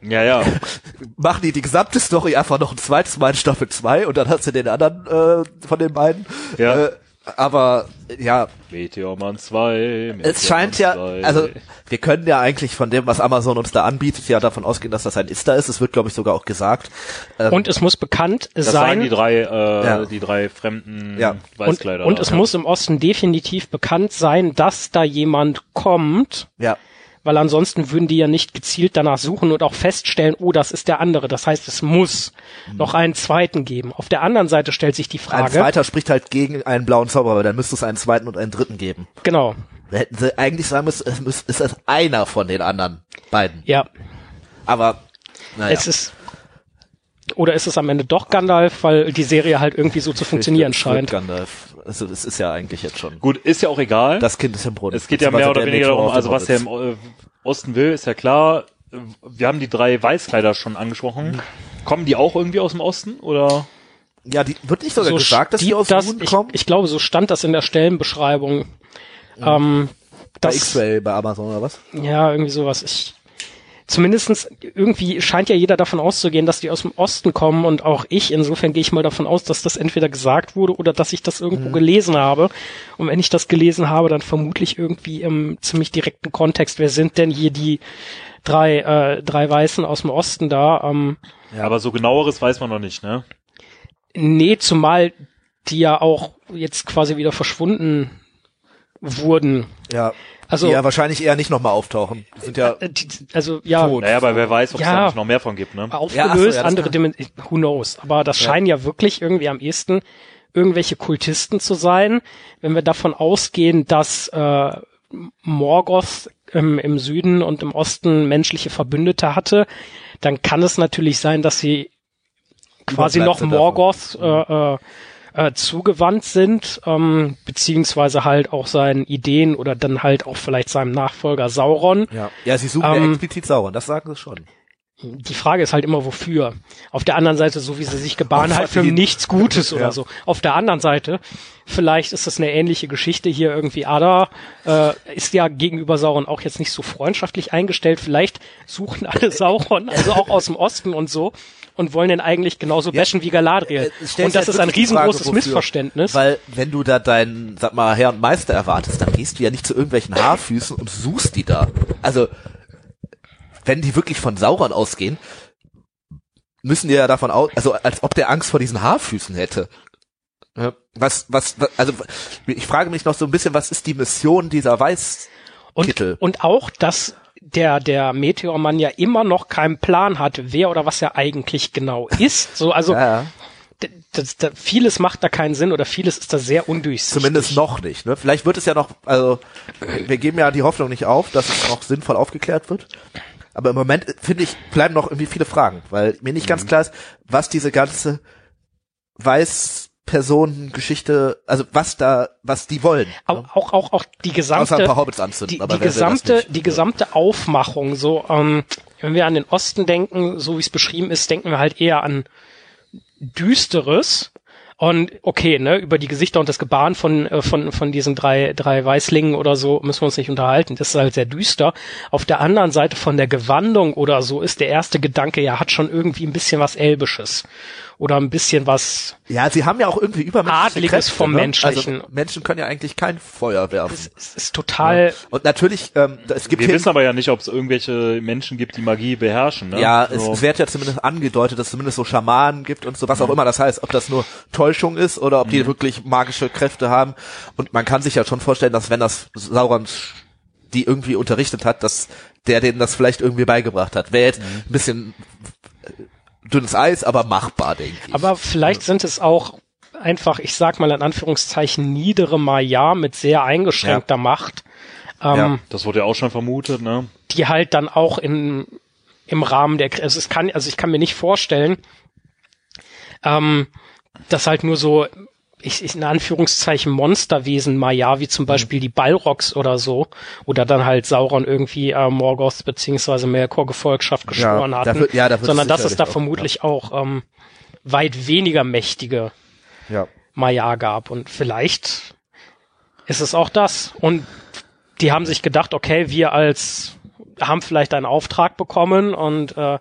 ja, ja. machen die die gesamte Story einfach noch ein zweites Mal in Staffel 2 und dann hast du den anderen äh, von den beiden. Ja. Äh, aber ja, Meteormann 2. es scheint ja, also wir können ja eigentlich von dem, was Amazon uns da anbietet, ja davon ausgehen, dass das ein Ista ist. Es wird, glaube ich, sogar auch gesagt. Ähm, und es muss bekannt das sagen sein die drei, äh, Ja. die drei fremden Ja. und, Weißkleider. und es ja. muss im Osten definitiv bekannt sein, dass da jemand kommt, ja, weil ansonsten würden die ja nicht gezielt danach suchen und auch feststellen, oh, das ist der andere. Das heißt, es muss noch einen zweiten geben. Auf der anderen Seite stellt sich die ein Frage, zweiter spricht halt gegen einen blauen Zauberer, weil dann müsste es einen zweiten und einen dritten geben. genau, Da hätten sie eigentlich sagen müssen, es muss- ist es einer von den anderen beiden. ja, Aber naja. es ist oder ist es am Ende doch Gandalf, weil die Serie halt irgendwie so zu funktionieren scheint. Gandalf. Also es ist ja eigentlich jetzt schon. Gut, ist ja auch egal. Das Kind ist im Brunnen. es geht ja mehr oder Der weniger darum, also dem was der Hobbit. im äh, Osten will, ist ja klar. Wir haben die drei Weißkleider schon angesprochen. Kommen die auch irgendwie aus dem Osten oder? Ja, die wird nicht sogar So gesagt, dass die aus das, Moon ich, kommen? ich glaube, so stand das in der Stellenbeschreibung. Ähm, bei das, X-Ray, bei Amazon oder was? Ja, irgendwie sowas. Ich, zumindestens irgendwie scheint ja jeder davon auszugehen, dass die aus dem Osten kommen und auch ich. Insofern gehe ich mal davon aus, dass das entweder gesagt wurde oder dass ich das irgendwo Mhm. gelesen habe. Und wenn ich das gelesen habe, dann vermutlich irgendwie im ziemlich direkten Kontext. Wer sind denn hier die drei, äh, drei Weißen aus dem Osten da? Ähm, Ja. Aber so genaueres weiß man noch nicht, ne? nee, zumal die ja auch jetzt quasi wieder verschwunden wurden. Ja. Also- die ja wahrscheinlich eher nicht nochmal auftauchen. Die sind ja Äh, die, also ja, Tot. Naja, aber wer weiß, ob es Ja. da nicht noch mehr von gibt, ne? aufgelöst, Ja, so, andere Dimensionen, who knows. Aber das scheinen ja wirklich irgendwie am ehesten irgendwelche Kultisten zu sein. Wenn wir davon ausgehen, dass äh, Morgoth im, im Süden und im Osten menschliche Verbündete hatte, dann kann es natürlich sein, dass sie quasi noch Morgoth äh, äh, äh, zugewandt sind, ähm, beziehungsweise halt auch seinen Ideen oder dann halt auch vielleicht seinem Nachfolger Sauron. ja. ja, sie suchen ja Ähm, explizit Sauron, das sagen sie schon. Die Frage ist halt immer, wofür. Auf der anderen Seite, so wie sie sich gebahnt halt für nichts Gutes oder Ja. so. Auf der anderen Seite, vielleicht ist das eine ähnliche Geschichte hier irgendwie. Ada äh, ist ja gegenüber Sauron auch jetzt nicht so freundschaftlich eingestellt. Vielleicht suchen alle Sauron, also auch aus dem Osten und so, und wollen den eigentlich genauso bashen wie Galadriel. Äh, stell und das ist ein Frage, riesengroßes wofür. Missverständnis. Weil wenn du da deinen, sag mal, Herr und Meister erwartest, dann gehst du ja nicht zu irgendwelchen Haarfüßen und suchst die da. Also, wenn die wirklich von Sauron ausgehen, müssen die ja davon aus, also als ob der Angst vor diesen Haarfüßen hätte. Ja, Was, was, was, also ich frage mich noch so ein bisschen, was ist die Mission dieser Weißkittel? Und, und auch, dass der, der Meteormann ja immer noch keinen Plan hat, wer oder was er eigentlich genau ist. So, also, ja, das, da, vieles macht da keinen Sinn oder vieles ist da sehr undurchsichtig. Zumindest noch nicht. Ne? Vielleicht wird es ja noch, also wir geben ja die Hoffnung nicht auf, dass es noch sinnvoll aufgeklärt wird. Aber im Moment finde ich, bleiben noch irgendwie viele Fragen, weil mir nicht Mhm. ganz klar ist, was diese ganze weiß Personengeschichte, also was da, was die wollen. ne? Auch, auch, auch, auch die Außer ein gesamte, paar Hobbits anzünden. die, aber die gesamte, nicht? die gesamte Aufmachung, so, ähm, wenn wir an den Osten denken, so wie es beschrieben ist, denken wir halt eher an Düsteres. Und okay, ne, über die Gesichter und das Gebaren von, äh, von, von diesen drei, drei Weißlingen oder so müssen wir uns nicht unterhalten. Das ist halt sehr düster. Auf der anderen Seite von der Gewandung oder so ist der erste Gedanke, ja, hat schon irgendwie ein bisschen was Elbisches. Oder ein bisschen was, Ja, sie haben ja auch irgendwie übermenschliche Adliges Kräfte, vom ne? Menschlichen. Also Menschen können ja eigentlich kein Feuer werfen. es ist total, Und natürlich, ähm, es gibt Wir wissen aber ja nicht, ob es irgendwelche Menschen gibt, die Magie beherrschen. Ne? Ja, so. es, wird ja zumindest angedeutet, dass es zumindest so Schamanen gibt und so, was auch immer das heißt, ob das nur Täuschung ist oder ob die wirklich magische Kräfte haben. Und man kann sich ja schon vorstellen, dass wenn das Sauron die irgendwie unterrichtet hat, dass der denen das vielleicht irgendwie beigebracht hat. Wäre jetzt ein bisschen äh, dünnes Eis, aber machbar, denke ich. Aber vielleicht sind es auch einfach, ich sag mal in Anführungszeichen, niedere Maya mit sehr eingeschränkter Macht, ähm, Ja. Das wurde ja auch schon vermutet, ne? die halt dann auch in, im Rahmen der, also es kann, also ich kann mir nicht vorstellen, ähm, dass halt nur so, ich, ich in Anführungszeichen Monsterwesen Maya, wie zum Beispiel die Balrogs oder so, oder dann halt Sauron irgendwie äh, Morgoth beziehungsweise Melkor Gefolgschaft geschworen da hatten, wird- ja, da wird es sondern dass es da auch, vermutlich auch ähm, weit weniger mächtige ja. Maya gab. Und vielleicht ist es auch das. Und die haben sich gedacht, okay, wir als haben vielleicht einen Auftrag bekommen und äh,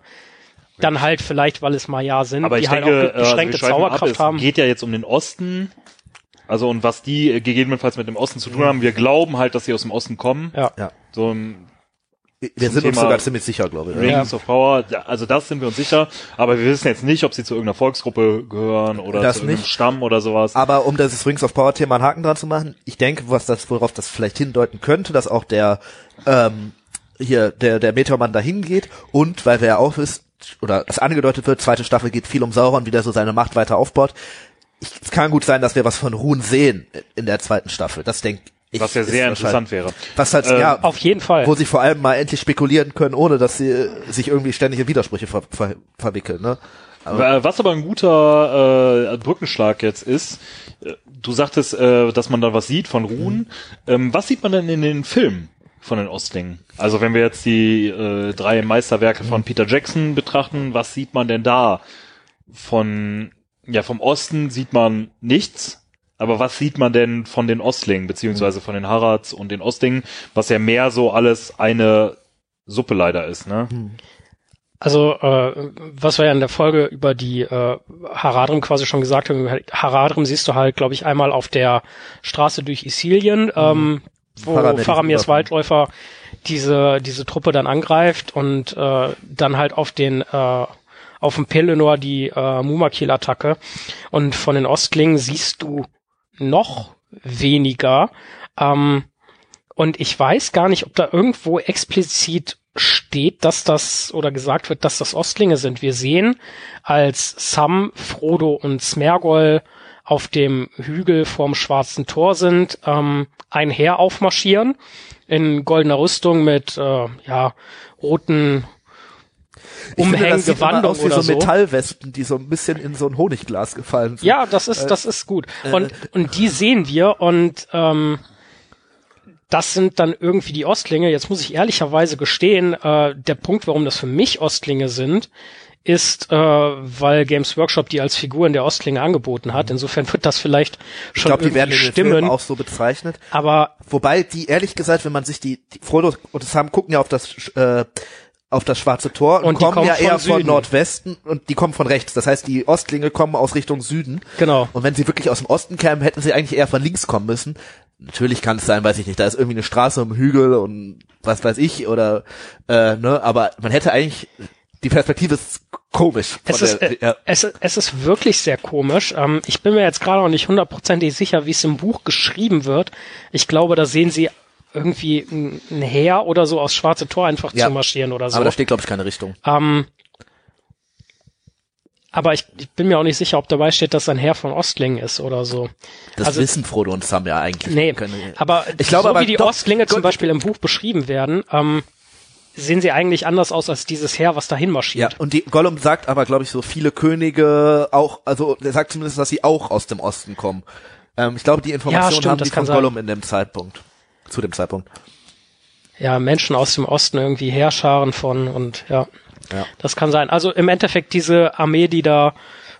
dann halt vielleicht, weil es Maya sind, Aber die ich halt denke, auch äh, also beschränkte ab, Zauberkraft es haben. geht ja jetzt um den Osten. Also und was die äh, gegebenenfalls mit dem Osten zu tun haben, wir glauben halt, dass sie aus dem Osten kommen. Ja. Ja. So ein Wir sind uns Thema sogar ziemlich sicher, glaube ich. Rings of Power, ja, also das sind wir uns sicher, aber wir wissen jetzt nicht, ob sie zu irgendeiner Volksgruppe gehören oder Das zu irgendeinem nicht. Stamm oder sowas. Aber um das Rings of Power Thema einen Haken dran zu machen, ich denke, was das, worauf das vielleicht hindeuten könnte, dass auch der, ähm, hier, der, der Meteormann dahin geht und, weil wir ja auch wissen, oder es angedeutet wird, zweite Staffel geht viel um Sauron, wie der so seine Macht weiter aufbaut. Ich, es kann gut sein, dass wir was von Ruhen sehen in der zweiten Staffel. Das denke ich. was ja sehr interessant wäre. Was halt, Ähm, ja, Auf jeden Fall. wo sie vor allem mal endlich spekulieren können, ohne dass sie äh, sich irgendwie ständig in Widersprüche ver ver verwickeln, ne? Äh, Was aber ein guter äh, Brückenschlag jetzt ist, äh, du sagtest, äh, dass man da was sieht von Ruhen. Ähm, was sieht man denn in den Filmen von den Ostlingen? Also wenn wir jetzt die äh, drei Meisterwerke von Peter Jackson betrachten, was sieht man denn da? Von, ja, vom Osten sieht man nichts. Aber was sieht man denn von den Ostlingen, beziehungsweise von den Harads und den Ostlingen, was ja mehr so alles eine Suppe leider ist, ne? Also, äh, was wir ja in der Folge über die äh, Haradrim quasi schon gesagt haben, Haradrim siehst du halt, glaube ich, einmal auf der Straße durch Isilien, ähm, wo Faramir Faramirs Waldläufer diese, diese Truppe dann angreift und äh, dann halt auf den äh, auf dem Pelennor die äh, Mumakil-Attacke. Und von den Ostlingen siehst du noch weniger. Ähm, und ich weiß gar nicht, ob da irgendwo explizit steht, dass das oder gesagt wird, dass das Ostlinge sind. Wir sehen, als Sam, Frodo und Smergol auf dem Hügel vorm Schwarzen Tor sind, ähm, ein Heer aufmarschieren in goldener Rüstung mit äh, ja roten immer Umhänggewandung aus wie oder so so. Metallwespen, die so ein bisschen in so ein Honigglas gefallen sind. Ja, das ist, das ist gut. Und, und die sehen wir und ähm, das sind dann irgendwie die Ostlinge. Jetzt muss ich ehrlicherweise gestehen, äh, der Punkt, warum das für mich Ostlinge sind, ist, äh, weil Games Workshop die als Figuren der Ostlinge angeboten hat. Insofern wird das vielleicht ich schon glaube, die werden stimmen. auch so bezeichnet. Aber Wobei die, ehrlich gesagt, wenn man sich die, die Frodo und Sam gucken ja auf das, äh, auf das schwarze Tor und, Und kommen, kommen ja von eher von Süden. Nordwesten und die kommen von rechts. Das heißt, die Ostlinge kommen aus Richtung Süden. Genau. Und wenn sie wirklich aus dem Osten kämen, hätten sie eigentlich eher von links kommen müssen. Natürlich kann es sein, weiß ich nicht, da ist irgendwie eine Straße um Hügel und was weiß ich oder äh, ne, aber man hätte eigentlich die Perspektive ist komisch. Es ist, der, äh, ja. es, es ist wirklich sehr komisch. Ähm, ich bin mir jetzt gerade noch nicht hundertprozentig sicher, wie es im Buch geschrieben wird. Ich glaube, da sehen sie irgendwie ein, Heer oder so aus Schwarze Tor einfach Ja. zu marschieren oder so. Aber da steht, glaube ich, keine Richtung. ähm, aber ich, ich bin mir auch nicht sicher, ob dabei steht, dass ein Heer von Ostlingen ist oder so. Das Also- wissen Frodo und Sam ja eigentlich. Nee, Keine- aber Ich glaube so aber wie die doch- Ostlinge zum Beispiel im Buch beschrieben werden, ähm, sehen sie eigentlich anders aus als dieses Heer, was dahin Ja, marschiert. und die Gollum sagt aber, glaube ich, so viele Könige auch, also er sagt zumindest, dass sie auch aus dem Osten kommen. Ähm, ich glaube, die Informationen stimmt, haben die von sein. Gollum in dem Zeitpunkt. Zu dem Zeitpunkt. Ja, Menschen aus dem Osten irgendwie Heerscharen von und ja, Ja. das kann sein. Also im Endeffekt diese Armee, die da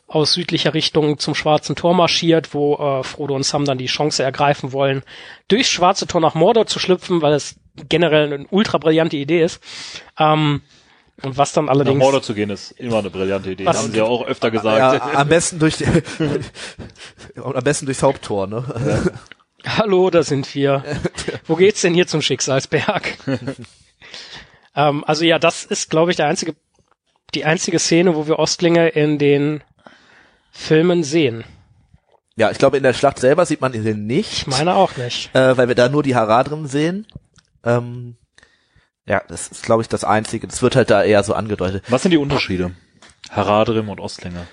aus südlicher Richtung zum Schwarzen Tor marschiert, wo äh, Frodo und Sam dann die Chance ergreifen wollen, durchs Schwarze Tor nach Mordor zu schlüpfen, weil es generell eine ultra brillante Idee ist. Ähm, und was dann Nach allerdings Mordor zu gehen ist immer eine brillante Idee. Was- haben sie ja auch öfter Ja, gesagt. am besten durch die, am besten durchs Haupttor, ne? Hallo, da sind wir. Wo geht's denn hier zum Schicksalsberg? ähm, also ja, das ist, glaube ich, der einzige, die einzige Szene, wo wir Ostlinge in den Filmen sehen. Ja, ich glaube, in der Schlacht selber sieht man ihn nicht, Ich meine auch nicht. äh, weil wir da nur die Haradrim sehen. Ähm, ja, das ist, glaube ich, das Einzige. Das wird halt da eher so angedeutet. Was sind die Unterschiede? Haradrim und Ostlinger.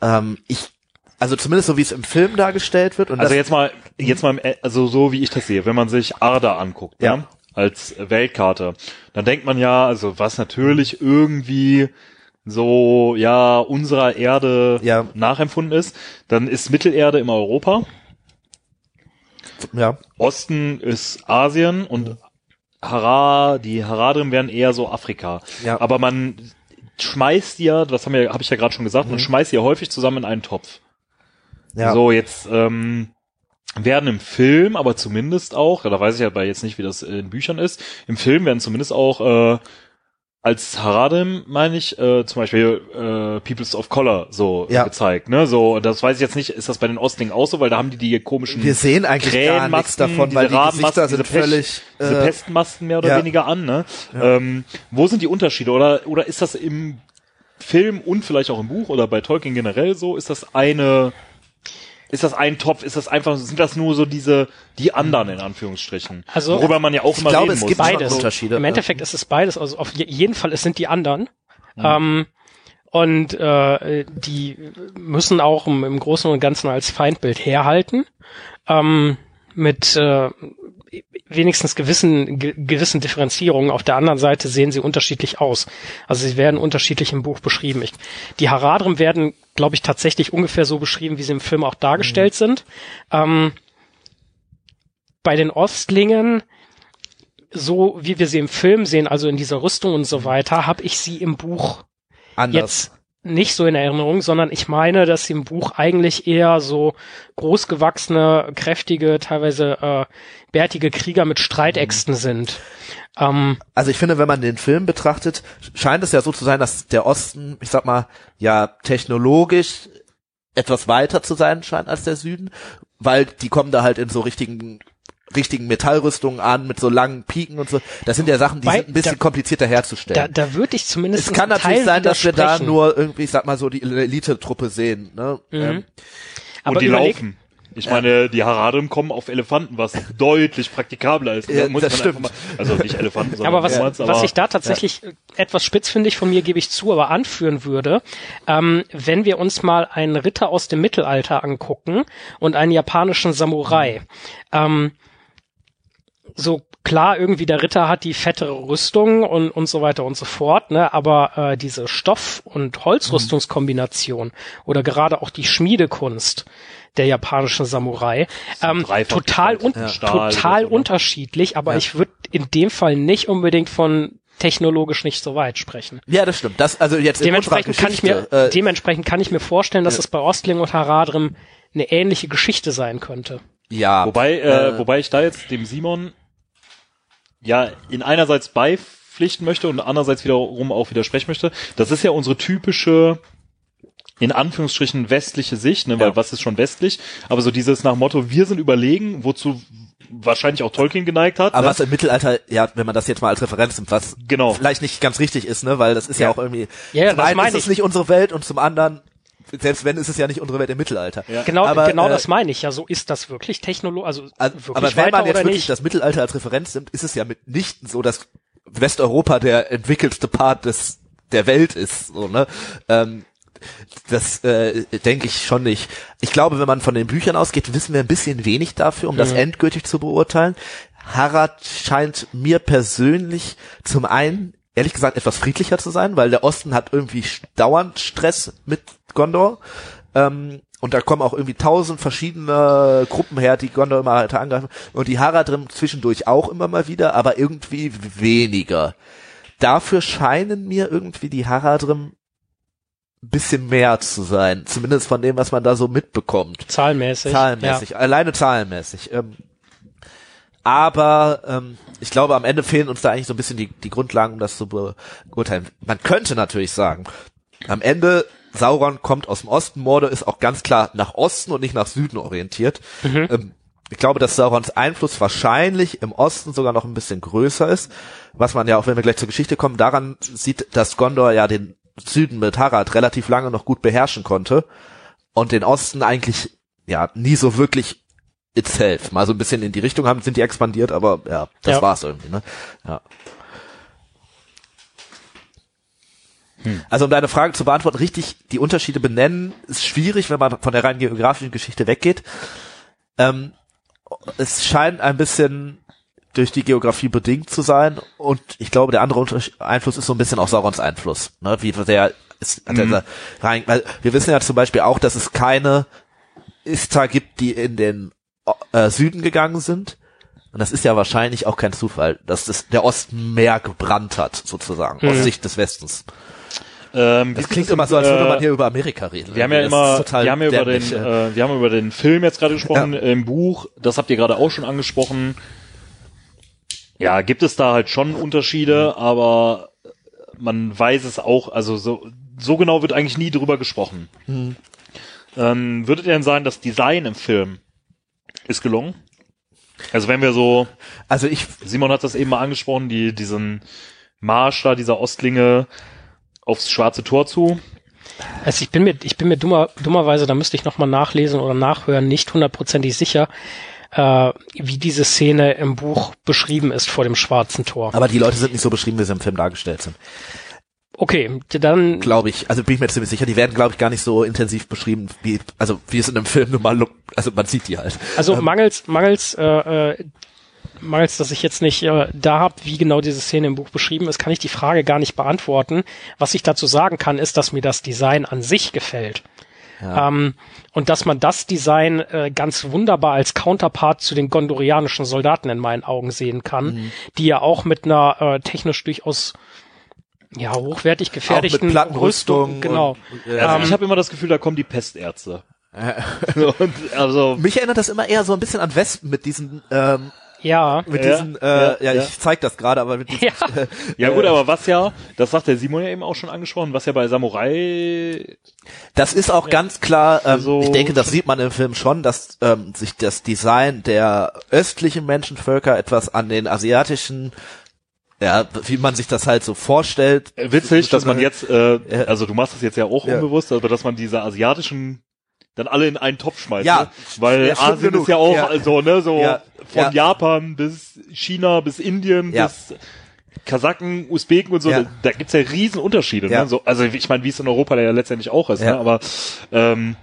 Ähm, ich, also zumindest so wie es im Film dargestellt wird. Und Also jetzt mal, jetzt mal, im, E- also so wie ich das sehe, wenn man sich Arda anguckt, Ja. ja. als Weltkarte, dann denkt man ja, also was natürlich irgendwie so, ja, unserer Erde Ja. nachempfunden ist, dann ist Mittelerde immer Europa, ja, Osten ist Asien und Hara, die Haradrim wären eher so Afrika. Ja. Aber man schmeißt ja, das haben wir, habe ich ja gerade schon gesagt, man schmeißt ja häufig zusammen in einen Topf. ja. So, jetzt ähm, werden im Film, aber zumindest auch, da weiß ich aber jetzt nicht, wie das in Büchern ist, im Film werden zumindest auch äh, als Haradim, meine ich, äh, zum Beispiel äh, Peoples of Color so Ja. gezeigt. Ne? So, das weiß ich jetzt nicht, ist das bei den Ostlingen auch so, weil da haben die die komischen Wir sehen eigentlich gar nichts davon, weil die Gesichter sind diese völlig, diese äh, Pestmasken mehr oder ja. weniger an. Ne? Ähm, wo sind die Unterschiede? Oder oder ist das im Film und vielleicht auch im Buch oder bei Tolkien generell so? Ist das eine ist das ein Topf? Ist das einfach, sind das nur so diese, die anderen in Anführungsstrichen? Also- worüber man ja auch Ich immer glaube, reden es muss. gibt Beides. Unterschiede. Im Endeffekt ist es beides. Also auf je- jeden Fall, es sind die anderen. Mhm. Ähm, und äh, die müssen auch im, im Großen und Ganzen als Feindbild herhalten. Ähm, mit äh, wenigstens gewissen ge gewissen Differenzierungen. Auf der anderen Seite sehen sie unterschiedlich aus. Also sie werden unterschiedlich im Buch beschrieben. Ich, die Haradrim werden, glaube ich, tatsächlich ungefähr so beschrieben, wie sie im Film auch dargestellt Mhm. sind. Ähm, bei den Ostlingen so wie wir sie im Film sehen, also in dieser Rüstung und so weiter, habe ich sie im Buch anders. jetzt nicht so in Erinnerung, sondern ich meine, dass sie im Buch eigentlich eher so großgewachsene, kräftige, teilweise äh, bärtige Krieger mit Streitäxten sind. Ähm, Also ich finde, wenn man den Film betrachtet, scheint es ja so zu sein, dass der Osten, ich sag mal, ja technologisch etwas weiter zu sein scheint als der Süden, weil die kommen da halt in so richtigen richtigen Metallrüstungen an mit so langen Piken und so. Das sind ja Sachen, die Bei- sind ein bisschen da- komplizierter da, herzustellen. da würde ich zumindest es kann natürlich Teil sein, dass wir da nur irgendwie, ich sag mal so, die Elite-Truppe sehen. Ne? Mhm. Ähm, aber und die überleg, laufen. Ich meine, die Haradrim kommen auf Elefanten, was deutlich praktikabler ist. Ja, Da muss das stimmt. Mal, also nicht Elefanten, sondern Aber was, was aber- ich da tatsächlich äh, etwas spitzfindig von mir gebe ich zu, aber anführen würde, ähm, wenn wir uns mal einen Ritter aus dem Mittelalter angucken und einen japanischen Samurai. Ähm, so klar, irgendwie der Ritter hat die fettere Rüstung und, und so weiter und so fort, ne? aber äh, diese Stoff- und Holzrüstungskombination oder gerade auch die Schmiedekunst der japanischen Samurai, ähm, total, un Stahl total ne? unterschiedlich, aber Ja. ich würde in dem Fall nicht unbedingt von technologisch nicht so weit sprechen. ja, das stimmt. Das also jetzt Dementsprechend kann ich mir, äh, dementsprechend kann ich mir vorstellen, dass es bei Ostling und Haradrim eine ähnliche Geschichte sein könnte. ja. Wobei, äh, Äh, wobei ich da jetzt dem Simon ja in einerseits beipflichten möchte und andererseits wiederum auch widersprechen möchte. Das ist ja unsere typische in Anführungsstrichen westliche Sicht, ne, weil Ja. was ist schon westlich, aber so dieses nach Motto, wir sind überlegen, wozu wahrscheinlich auch Tolkien geneigt hat. Aber ne? was im Mittelalter, ja, wenn man das jetzt mal als Referenz nimmt, was Genau. vielleicht nicht ganz richtig ist, ne, weil das ist ja, Ja. auch irgendwie, Ja, ja, zum das einen ist es ich. nicht unsere Welt und zum anderen, selbst wenn, ist es ja nicht unsere Welt im Mittelalter. Ja. Genau, Aber, genau äh, das meine ich ja. So ist das wirklich technologisch, also, Also, wirklich aber wenn man jetzt wirklich nicht? das Mittelalter als Referenz nimmt, ist es ja mitnichten so, dass Westeuropa der entwickelste Part des der Welt ist. So, ne? ähm, das äh, denke ich schon nicht. Ich glaube, wenn man von den Büchern ausgeht, wissen wir ein bisschen wenig dafür, um das Mhm. endgültig zu beurteilen. Harad scheint mir persönlich zum einen ehrlich gesagt etwas friedlicher zu sein, weil der Osten hat irgendwie dauernd Stress mit Gondor. Ähm, und da kommen auch irgendwie tausend verschiedene Gruppen her, die Gondor immer weiter angreifen. Und die Haradrim zwischendurch auch immer mal wieder, aber irgendwie weniger. Dafür scheinen mir irgendwie die Haradrim ein bisschen mehr zu sein. Zumindest von dem, was man da so mitbekommt. Zahlenmäßig. Zahlenmäßig. Ja. Alleine zahlenmäßig. Ähm, aber ähm, ich glaube, am Ende fehlen uns da eigentlich so ein bisschen die, die Grundlagen, um das zu beurteilen. Man könnte natürlich sagen, am Ende Sauron kommt aus dem Osten, Morde ist auch ganz klar nach Osten und nicht nach Süden orientiert. Mhm. Ähm, ich glaube, dass Saurons Einfluss wahrscheinlich im Osten sogar noch ein bisschen größer ist, was man ja auch, wenn wir gleich zur Geschichte kommen, daran sieht, dass Gondor ja den Süden mit Harad relativ lange noch gut beherrschen konnte und den Osten eigentlich ja nie so wirklich itself. Mal so ein bisschen in die Richtung haben, sind die expandiert, aber ja, das ja. war's irgendwie, ne? Ja. Hm. Also um deine Frage zu beantworten, richtig die Unterschiede benennen, ist schwierig, wenn man von der rein geografischen Geschichte weggeht. Ähm, es scheint ein bisschen durch die Geografie bedingt zu sein und ich glaube, der andere Einfluss ist so ein bisschen auch Saurons Einfluss, ne? wie der ist, mhm. der rein, weil wir wissen ja zum Beispiel auch, dass es keine Istar gibt, die in den äh, Süden gegangen sind. Und das ist ja wahrscheinlich auch kein Zufall, dass das der Osten mehr gebrannt hat, sozusagen, mhm. aus Sicht des Westens. Ähm, das klingt immer so, als würde man hier über Amerika reden. Wir haben ja immer, wir haben ja über den, äh, wir haben über den Film jetzt gerade gesprochen, ja. im Buch, das habt ihr gerade auch schon angesprochen. Ja, gibt es da halt schon Unterschiede, mhm. aber man weiß es auch, also so, so genau wird eigentlich nie drüber gesprochen. Mhm. Ähm, würdet ihr denn sagen, das Design im Film ist gelungen? Also wenn wir so, also ich, Simon hat das eben mal angesprochen, die, diesen Marsch da, dieser Ostlinge aufs schwarze Tor zu. Also ich bin mir, ich bin mir dummer, dummerweise, da müsste ich nochmal nachlesen oder nachhören, nicht hundertprozentig sicher, äh, wie diese Szene im Buch beschrieben ist vor dem schwarzen Tor. Aber die Leute sind nicht so beschrieben, wie sie im Film dargestellt sind. Okay, dann glaube ich, also bin ich mir ziemlich sicher, die werden glaube ich gar nicht so intensiv beschrieben, wie also wie es in einem Film nun mal also man sieht die halt. Also ähm, mangels mangels äh, äh, mangels, dass ich jetzt nicht äh, da habe, wie genau diese Szene im Buch beschrieben ist, kann ich die Frage gar nicht beantworten. Was ich dazu sagen kann, ist, dass mir das Design an sich gefällt. Ja. Ähm, und dass man das Design äh, ganz wunderbar als Counterpart zu den gondorianischen Soldaten in meinen Augen sehen kann, mhm. die ja auch mit einer äh, technisch durchaus ja, hochwertig gefertigten Rüstung. Genau. Und, äh, also ich habe immer das Gefühl, da kommen die Pestärzte. und, also Mich erinnert das immer eher so ein bisschen an Wespen mit diesen ähm, ja. Mit ja, diesen, äh, ja, ja, ja, ich zeig das gerade, aber mit diesen, ja. Äh, ja gut, aber was ja, das sagt der Simon ja eben auch schon angesprochen, was ja bei Samurai das ist auch ganz klar, ähm, also, ich denke, das sieht man im Film schon, dass ähm, sich das Design der östlichen Menschenvölker etwas an den asiatischen ja, wie man sich das halt so vorstellt. Äh, witzig, dass man jetzt, äh, also du machst das jetzt ja auch ja. unbewusst, aber dass man diese asiatischen dann alle in einen Topf schmeißt. Ja. Ne? Weil ja, Asien genug. ist ja auch ja. also, ne, so ja. Von Japan bis China bis Indien bis Kasaken, Usbeken und so, da, da gibt's ja riesen Unterschiede. Ne? So, also ich meine, wie es in Europa ja letztendlich auch ist, ne? aber ähm,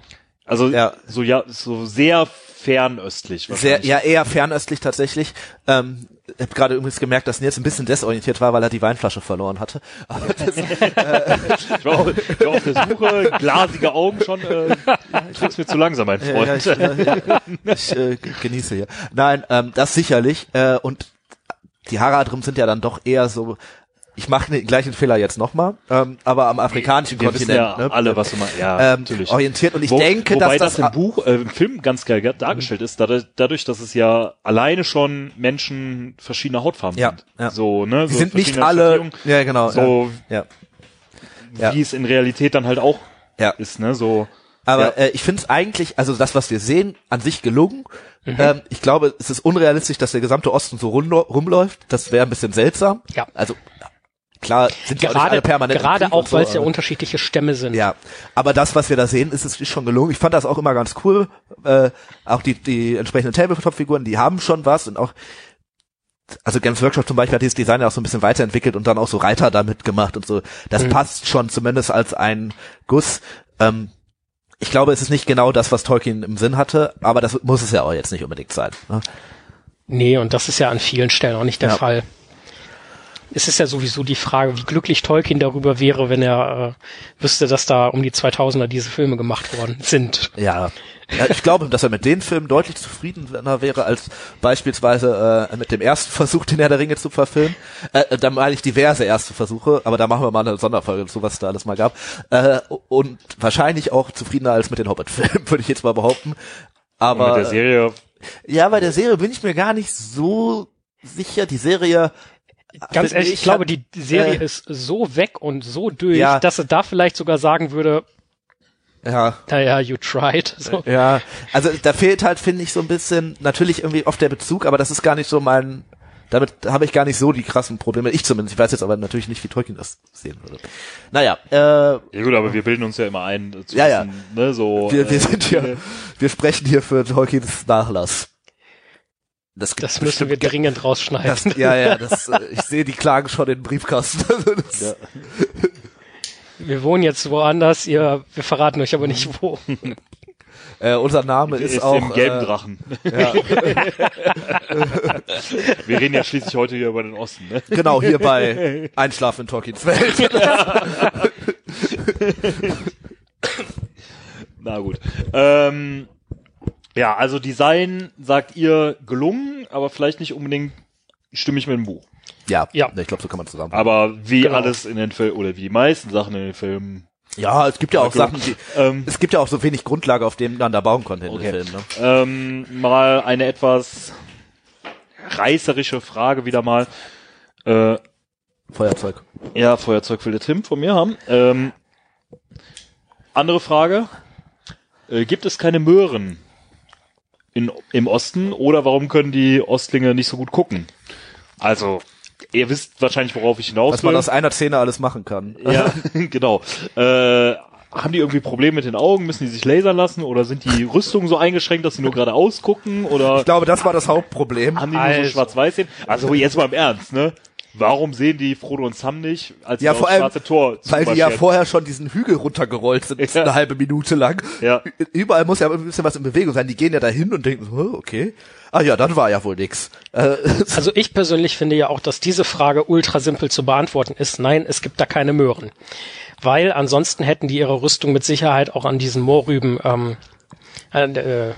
also so ja so sehr fernöstlich. Sehr, ja, eher fernöstlich tatsächlich. Ähm, ich habe gerade übrigens gemerkt, dass Nils ein bisschen desorientiert war, weil er die Weinflasche verloren hatte. Das, äh, ich, war auf, ich war auf der Suche, glasige Augen schon. Äh, ich mir zu langsam, mein Freund. Ja, ich, äh, ich äh, genieße hier. Nein, ähm, das sicherlich. Äh, und die Haradrim sind ja dann doch eher so ich mache den gleichen Fehler jetzt nochmal, ähm, aber am afrikanischen Wir Kontinent. Ja ne, alle, was du meinst. Ja, ähm, natürlich. Orientiert und ich Wo, denke, wobei dass das, das im Buch, äh, im Film ganz geil dargestellt ist, dadurch, dadurch, dass es ja alleine schon Menschen verschiedener Hautfarben ja, sind. Ja. So, ne, so sind nicht alle. Ja, genau. So, ja. wie es in Realität dann halt auch ja. ist, ne, so. Aber äh, ich finde es eigentlich, also das, was wir sehen, an sich gelungen. Mhm. Ähm, ich glaube, es ist unrealistisch, dass der gesamte Osten so rum, rumläuft. Das wäre ein bisschen seltsam. Ja. Also Klar sind gerade, ja alle permanent. Gerade auch, so, weil es ja unterschiedliche Stämme sind. Ja, aber das, was wir da sehen, ist, ist schon gelungen. Ich fand das auch immer ganz cool. Äh, auch die, die entsprechenden Tabletop-Figuren, die haben schon was und auch also Games Workshop zum Beispiel hat dieses Design ja auch so ein bisschen weiterentwickelt und dann auch so Reiter damit gemacht und so. Das mhm. passt schon zumindest als ein Guss. Ähm, ich glaube, es ist nicht genau das, was Tolkien im Sinn hatte, aber das muss es ja auch jetzt nicht unbedingt sein. Ne? Nee, und das ist ja an vielen Stellen auch nicht der Ja. Fall. Es ist ja sowieso die Frage, wie glücklich Tolkien darüber wäre, wenn er äh, wüsste, dass da um die 2000er diese Filme gemacht worden sind. Ja. ja. Ich glaube, dass er mit den Filmen deutlich zufriedener wäre als beispielsweise äh, mit dem ersten Versuch, den Herr der Ringe zu verfilmen. Äh, da meine ich diverse erste Versuche, aber da machen wir mal eine Sonderfolge zu, was es da alles mal gab. Äh, und wahrscheinlich auch zufriedener als mit den Hobbit-Filmen, würde ich jetzt mal behaupten. Aber mit der Serie ja, bei der Serie bin ich mir gar nicht so sicher. Die Serie Ganz ehrlich, ich glaube, hat- die Serie äh, ist so weg und so durch, Ja. dass er da vielleicht sogar sagen würde, ja, naja, you tried. So. Ja, also da fehlt halt, finde ich, so ein bisschen, natürlich irgendwie oft der Bezug, aber das ist gar nicht so mein, damit habe ich gar nicht so die krassen Probleme. Ich zumindest, ich weiß jetzt aber natürlich nicht, wie Tolkien das sehen würde. Naja, äh, Ja gut, aber wir bilden uns ja immer ein, äh, zu Ja, ja. wissen, ne, so. wir, wir äh, sind hier, wir sprechen hier für Tolkiens Nachlass. Das, Das müssen wir dringend rausschneiden. das, Ja, ja, das, äh, ich sehe die Klagen schon in den Briefkasten. Also das, Ja. Wir wohnen jetzt woanders, ihr, wir verraten euch aber nicht wo. äh, unser Name ist, ist auch im gelben äh, Drachen. ja, Wir reden ja schließlich heute hier über den Osten, ne? genau hier bei Einschlafen in Tolkiens Welt. Na gut. Ähm, ja, also Design sagt ihr gelungen, aber vielleicht nicht unbedingt stimmig mit dem Buch. Ja, Ja. ich glaube, so kann man zusammen. Aber wie Genau. alles in den Filmen oder wie die meisten Sachen in den Filmen. Ja, es gibt ja auch. Sachen, die, Ähm, es gibt ja auch so wenig Grundlage, auf denen man da bauen konnte in Okay. den Filmen. Ne? ähm, mal eine etwas reißerische Frage wieder mal. Äh, Feuerzeug. ja, Feuerzeug will der Tim von mir haben. Ähm, andere Frage. Äh, gibt es keine Möhren in, im Osten oder warum können die Ostlinge nicht so gut gucken? Also, ihr wisst wahrscheinlich, worauf ich hinaus Was man will. aus einer Szene alles machen kann. Ja, genau. Äh, haben die irgendwie Probleme mit den Augen? Müssen die sich lasern lassen? Oder sind die Rüstungen so eingeschränkt, dass sie nur geradeaus gucken? Oder Ich glaube, das war das Hauptproblem. haben die nur so Also. schwarz-weiß sehen? Also jetzt mal im Ernst, ne? Warum sehen die Frodo und Sam nicht, als sie Ja, aufs vor allem, schwarze Tor Weil die ja vorher schon diesen Hügel runtergerollt sind, Ja. eine halbe Minute lang. Ja. Überall muss ja ein bisschen was in Bewegung sein. Die gehen ja dahin und denken so, "Hä, okay. Ah ja, dann war ja wohl nix. Äh, Also ich persönlich finde ja auch, dass diese Frage ultra simpel zu beantworten ist. Nein, es gibt da keine Möhren. Weil ansonsten hätten die ihre Rüstung mit Sicherheit auch an diesen Moorrüben, ähm, äh,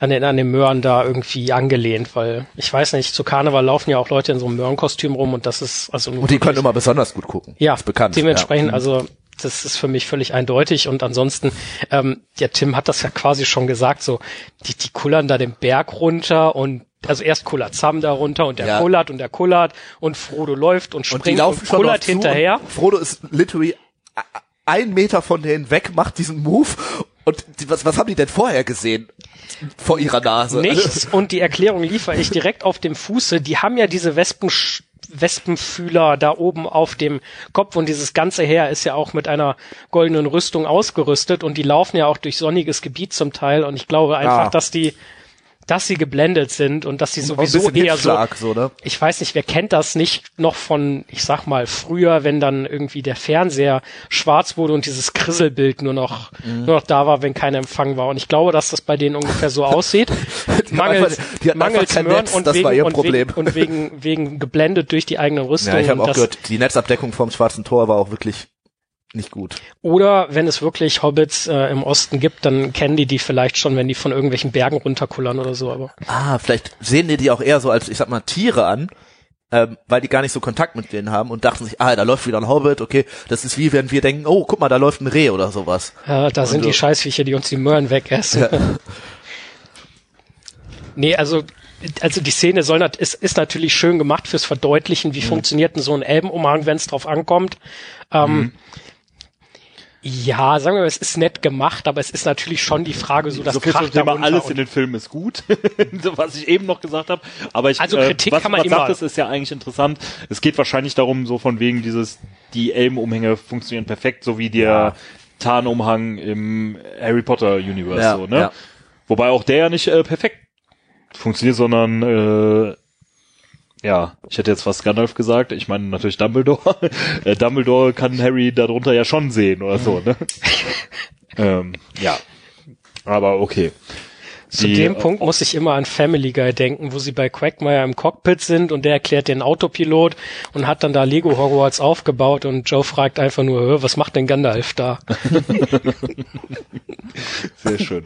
an, den, an den Möhren da irgendwie angelehnt, weil ich weiß nicht, zu Karneval laufen ja auch Leute in so einem Möhrenkostüm rum und das ist also nur und die können immer besonders gut gucken. ja, ist bekannt. dementsprechend, ja. also das ist für mich völlig eindeutig und ansonsten, ähm, der Tim hat das ja quasi schon gesagt, so die, die kullern da den Berg runter und also erst kullert Sam da runter und der Ja. kullert und der kullert und Frodo läuft und Und die springt laufen und kullert hinterher. Und Frodo ist literally a- a- ein Meter von denen weg, macht diesen Move. Und was, was haben die denn vorher gesehen? Vor ihrer Nase. Nichts und die Erklärung liefere ich direkt auf dem Fuße. Die haben ja diese Wespen Wespenfühler da oben auf dem Kopf und dieses ganze Heer ist ja auch mit einer goldenen Rüstung ausgerüstet und die laufen ja auch durch sonniges Gebiet zum Teil und ich glaube einfach, Ah. dass die dass sie geblendet sind und dass sie ein sowieso bisschen eher so Hitzschlag, so, ne? ich weiß nicht, wer kennt das nicht noch von, ich sag mal, früher, wenn dann irgendwie der Fernseher schwarz wurde und dieses Krisselbild nur noch, Mhm. nur noch da war, wenn kein Empfang war. Und ich glaube, dass das bei denen ungefähr so aussieht. Die mangels die hatten mangels kein Möhren Netz, und das wegen, war ihr und Problem. Wegen, und wegen, wegen geblendet durch die eigene Rüstung. Ja, ich habe auch das, gehört, die Netzabdeckung vom Schwarzen Tor war auch wirklich nicht gut. Oder wenn es wirklich Hobbits äh, im Osten gibt, dann kennen die die vielleicht schon, wenn die von irgendwelchen Bergen runterkullern oder so. Aber Ah, vielleicht sehen die die auch eher so als, ich sag mal, Tiere an, ähm, weil die gar nicht so Kontakt mit denen haben und dachten sich, ah, da läuft wieder ein Hobbit, okay, das ist wie wenn wir denken, oh, guck mal, da läuft ein Reh oder sowas. äh, da sind Also- die Scheißviecher, die uns die Möhren wegessen. Ja. Nee, also, also die Szene soll nat ist, ist natürlich schön gemacht fürs Verdeutlichen, Mhm. wie funktioniert denn so ein Elbenumhang, wenn es drauf ankommt. Ähm, Mhm. Ja, sagen wir mal, es ist nett gemacht, aber es ist natürlich schon die Frage, so das so viel zum kracht Thema alles in den Filmen ist gut, so was ich eben noch gesagt habe. Aber ich, Also Kritik äh, was kann man immer- sagtest, ist ja eigentlich interessant. Es geht wahrscheinlich darum, so von wegen dieses, die Elbenumhänge funktionieren perfekt, so wie der Tarnumhang im Harry Potter Universe, Ja, so, ne? ja. Wobei auch der ja nicht äh, perfekt funktioniert, sondern äh, ja, ich hätte jetzt fast Gandalf gesagt, ich meine natürlich Dumbledore. äh, Dumbledore kann Harry darunter ja schon sehen oder so, ne? ähm, ja. Aber okay. Zu Die, dem äh, Punkt muss ich immer an Family Guy denken, wo sie bei Quagmire im Cockpit sind und der erklärt den Autopilot und hat dann da Lego Hogwarts aufgebaut und Joe fragt einfach nur, "Hä, was macht denn Gandalf da? Sehr schön.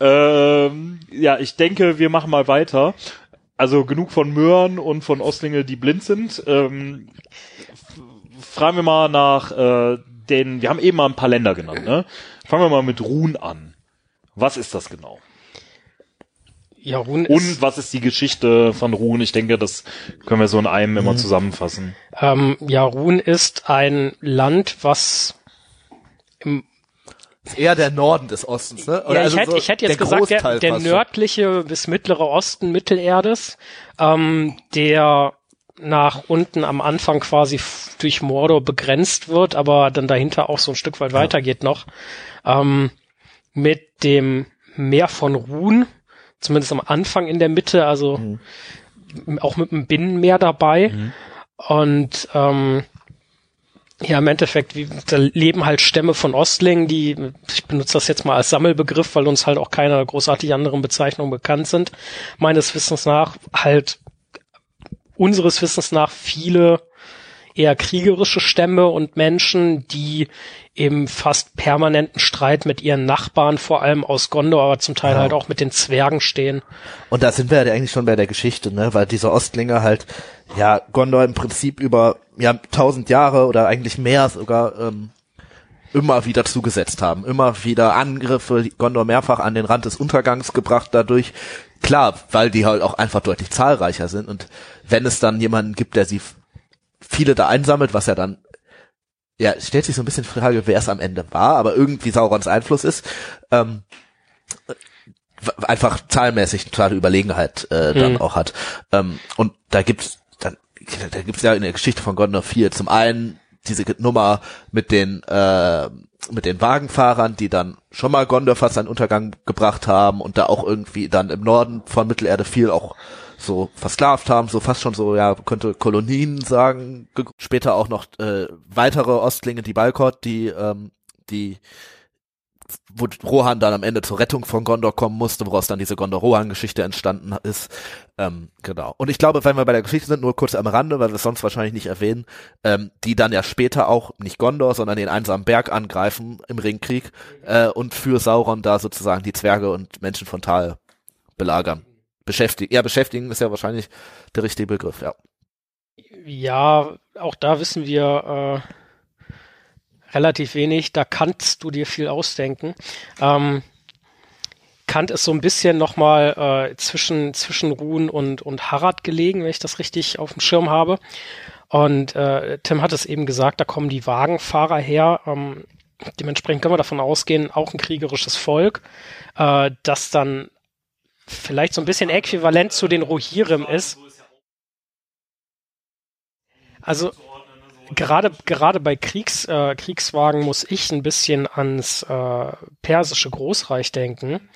ähm, ja, ich denke, wir machen mal weiter. Also genug von Möhren und von Ostlinge, die blind sind. Ähm, fragen wir mal nach äh, den, wir haben eben mal ein paar Länder genannt, ne? Fangen wir mal mit Ruhn an. Was ist das genau? Ja, Run ist, Und was ist die Geschichte von Ruhn? Ich denke, das können wir so in einem immer zusammenfassen. ähm, ja, Run ist ein Land, was im Ist eher der Norden des Ostens, ne? Oder ja, also ich, hätte, so ich hätte jetzt der gesagt, der, Großteil der nördliche bis mittlere Osten Mittelerdes, ähm, der nach unten am Anfang quasi durch Mordor begrenzt wird, aber dann dahinter auch so ein Stück weit weitergeht noch, ähm, mit dem Meer von Ruhn, zumindest am Anfang in der Mitte, also Mhm. auch mit dem Binnenmeer dabei. Und ähm, ja, im Endeffekt, da leben halt Stämme von Ostlingen, die, ich benutze das jetzt mal als Sammelbegriff, weil uns halt auch keine großartig anderen Bezeichnungen bekannt sind. Meines Wissens nach halt, unseres Wissens nach viele eher kriegerische Stämme und Menschen, die im fast permanenten Streit mit ihren Nachbarn, vor allem aus Gondor, aber zum Teil Ja. halt auch mit den Zwergen stehen. Und da sind wir ja eigentlich schon bei der Geschichte, ne? Weil diese Ostlinge halt, ja, Gondor im Prinzip über ja tausend Jahre oder eigentlich mehr sogar ähm, immer wieder zugesetzt haben, immer wieder Angriffe, Gondor mehrfach an den Rand des Untergangs gebracht dadurch. Klar, weil die halt auch einfach deutlich zahlreicher sind und wenn es dann jemanden gibt, der sie viele da einsammelt, was ja dann ja, stellt sich so ein bisschen die Frage, wer es am Ende war, aber irgendwie Saurons Einfluss ist, ähm, einfach zahlenmäßig totale Überlegenheit äh, dann Mhm. auch hat. Ähm, und da gibt's dann, da gibt's ja in der Geschichte von Gondor 4 zum einen diese Nummer mit den äh, mit den Wagenfahrern, die dann schon mal Gondor fast an Untergang gebracht haben und da auch irgendwie dann im Norden von Mittelerde viel auch so versklavt haben, so fast schon so, ja, könnte Kolonien sagen. Ge- Später auch noch äh, weitere Ostlinge, die Balkot, die ähm, die wo Rohan dann am Ende zur Rettung von Gondor kommen musste, woraus dann diese Gondor-Rohan-Geschichte entstanden ist. Ähm, genau. Und ich glaube, wenn wir bei der Geschichte sind, nur kurz am Rande, weil wir es sonst wahrscheinlich nicht erwähnen, ähm, die dann ja später auch nicht Gondor, sondern den einsamen Berg angreifen im Ringkrieg äh, und für Sauron da sozusagen die Zwerge und Menschen von Tal belagern. Beschäftigen. Ja, beschäftigen ist ja wahrscheinlich der richtige Begriff, ja. Ja, auch da wissen wir äh, relativ wenig. Da kannst du dir viel ausdenken. Ähm, Kant ist so ein bisschen nochmal äh, zwischen, zwischen Ruhn und, und Harad gelegen, wenn ich das richtig auf dem Schirm habe. Und äh, Tim hat es eben gesagt, da kommen die Wagenfahrer her. Ähm, dementsprechend können wir davon ausgehen, auch ein kriegerisches Volk, äh, das dann vielleicht so ein bisschen äquivalent zu den Rohirrim ist. Also gerade gerade bei Kriegs, äh, Kriegswagen muss ich ein bisschen ans äh, persische Großreich denken.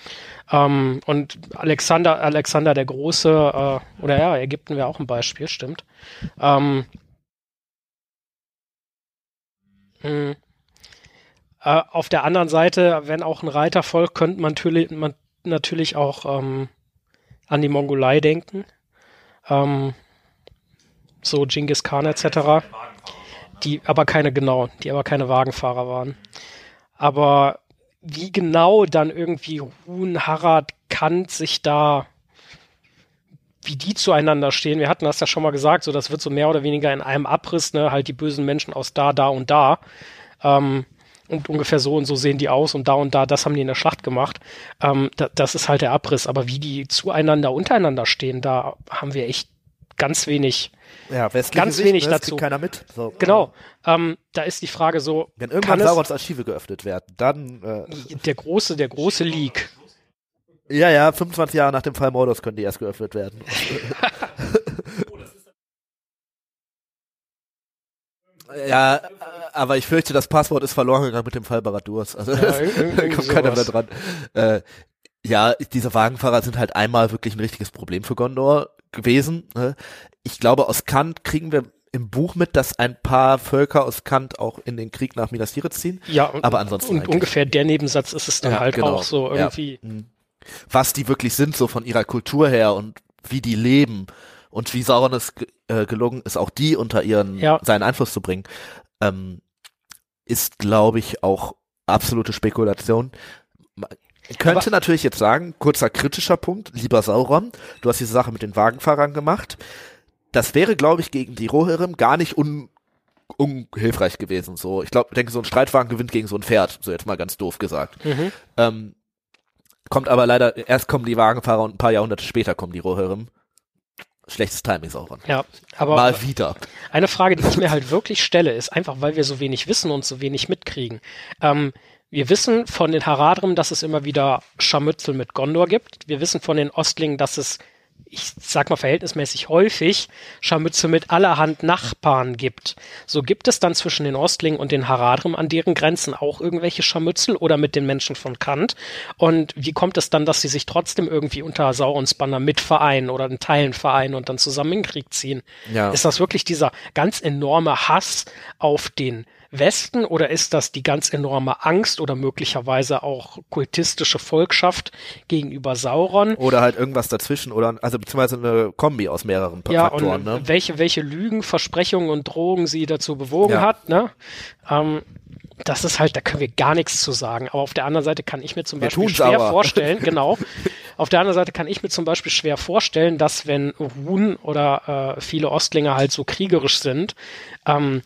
Ähm, und Alexander Alexander der Große äh, oder ja Ägypten wäre auch ein Beispiel, stimmt. Ähm, mh. äh, auf der anderen Seite, wenn auch ein Reitervolk, könnte man natürlich, man natürlich auch ähm, an die Mongolei denken. Ähm, so Genghis Khan etc. Die aber keine, genau, die aber keine Wagenfahrer waren. Aber wie genau dann irgendwie Ruhn, Harad, Kant sich da, wie die zueinander stehen, wir hatten das ja schon mal gesagt, so das wird so mehr oder weniger in einem Abriss, ne, halt die bösen Menschen aus da, da und da. Ähm, und ungefähr so und so sehen die aus und da und da, das haben die in der Schlacht gemacht. Ähm, da, das ist halt der Abriss. Aber wie die zueinander, untereinander stehen, da haben wir echt ganz wenig Ja, Ganz Sicht, wenig ne, dazu. keiner mit. So. Genau. Ähm, da ist die Frage so, Wenn irgendwann Saurons Archive geöffnet werden, dann äh, der große, der große Leak. Ja, ja, 25 Jahre nach dem Fall Mordors können die erst geöffnet werden. ja, aber ich fürchte, das Passwort ist verloren gegangen mit dem Fall Baradurs. Also Ja, da kommt keiner mehr dran. Äh, ja, diese Wagenfahrer sind halt einmal wirklich ein richtiges Problem für Gondor gewesen. Ne? Ich glaube, aus Kant kriegen wir im Buch mit, dass ein paar Völker aus Kant auch in den Krieg nach Minas Tirith ziehen. Ja, und, Aber ansonsten und eigentlich. ungefähr der Nebensatz ist es dann Ja, halt genau. auch so Ja. irgendwie. Mhm. was die wirklich sind, so von ihrer Kultur her und wie die leben und wie Sauron es äh, gelungen ist, auch die unter ihren Ja. seinen Einfluss zu bringen, ähm, ist, glaube ich, auch absolute Spekulation. Man könnte Aber- natürlich jetzt sagen, kurzer kritischer Punkt, lieber Sauron, du hast diese Sache mit den Wagenfahrern gemacht. Das wäre, glaube ich, gegen die Rohirrim gar nicht un unhilfreich gewesen. So, ich glaube, denke, so ein Streitwagen gewinnt gegen so ein Pferd, so jetzt mal ganz doof gesagt. Mhm. Ähm, kommt aber leider, erst kommen die Wagenfahrer und ein paar Jahrhunderte später kommen die Rohirrim. Schlechtes Timing, Sauron. Ja, aber Mal wieder. Eine Frage, die ich mir halt wirklich stelle, ist einfach, weil wir so wenig wissen und so wenig mitkriegen. Ähm, wir wissen von den Haradrim, dass es immer wieder Scharmützel mit Gondor gibt. Wir wissen von den Ostlingen, dass es, ich sag mal verhältnismäßig häufig, Scharmützel mit allerhand Nachbarn gibt. So gibt es dann zwischen den Ostlingen und den Haradrim an deren Grenzen auch irgendwelche Scharmützel oder mit den Menschen von Kant? Und wie kommt es dann, dass sie sich trotzdem irgendwie unter Saurons Banner mitvereinen oder in Teilen vereinen und dann zusammen in den Krieg ziehen? Ja. Ist das wirklich dieser ganz enorme Hass auf den Westen oder ist das die ganz enorme Angst oder möglicherweise auch kultistische Volkschaft gegenüber Sauron? Oder halt irgendwas dazwischen oder, also beziehungsweise eine Kombi aus mehreren Ja, Faktoren, und ne? welche, welche Lügen, Versprechungen und Drogen sie dazu bewogen Ja. hat, ne? Ähm, das ist halt, da können wir gar nichts zu sagen. Aber auf der anderen Seite kann ich mir zum Wir Beispiel schwer aber. vorstellen, genau. Auf der anderen Seite kann ich mir zum Beispiel schwer vorstellen, dass wenn Run oder äh, viele Ostlinge halt so kriegerisch sind, ähm,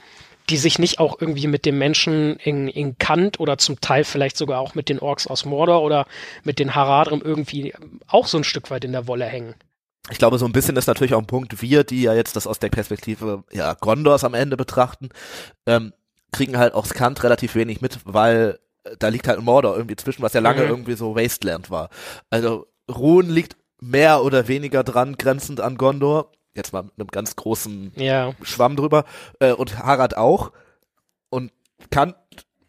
die sich nicht auch irgendwie mit den Menschen in, in Kant oder zum Teil vielleicht sogar auch mit den Orks aus Mordor oder mit den Haradrim irgendwie auch so ein Stück weit in der Wolle hängen. Ich glaube, so ein bisschen ist natürlich auch ein Punkt, wir, die ja jetzt das aus der Perspektive ja, Gondors am Ende betrachten, ähm, kriegen halt aus Kant relativ wenig mit, weil äh, da liegt halt Mordor irgendwie zwischen, was ja lange Mhm. irgendwie so Wasteland war. Also Ruhen liegt mehr oder weniger dran, grenzend an Gondor. Jetzt mal mit einem ganz großen Ja. Schwamm drüber. Äh, und Harad auch. Und Kant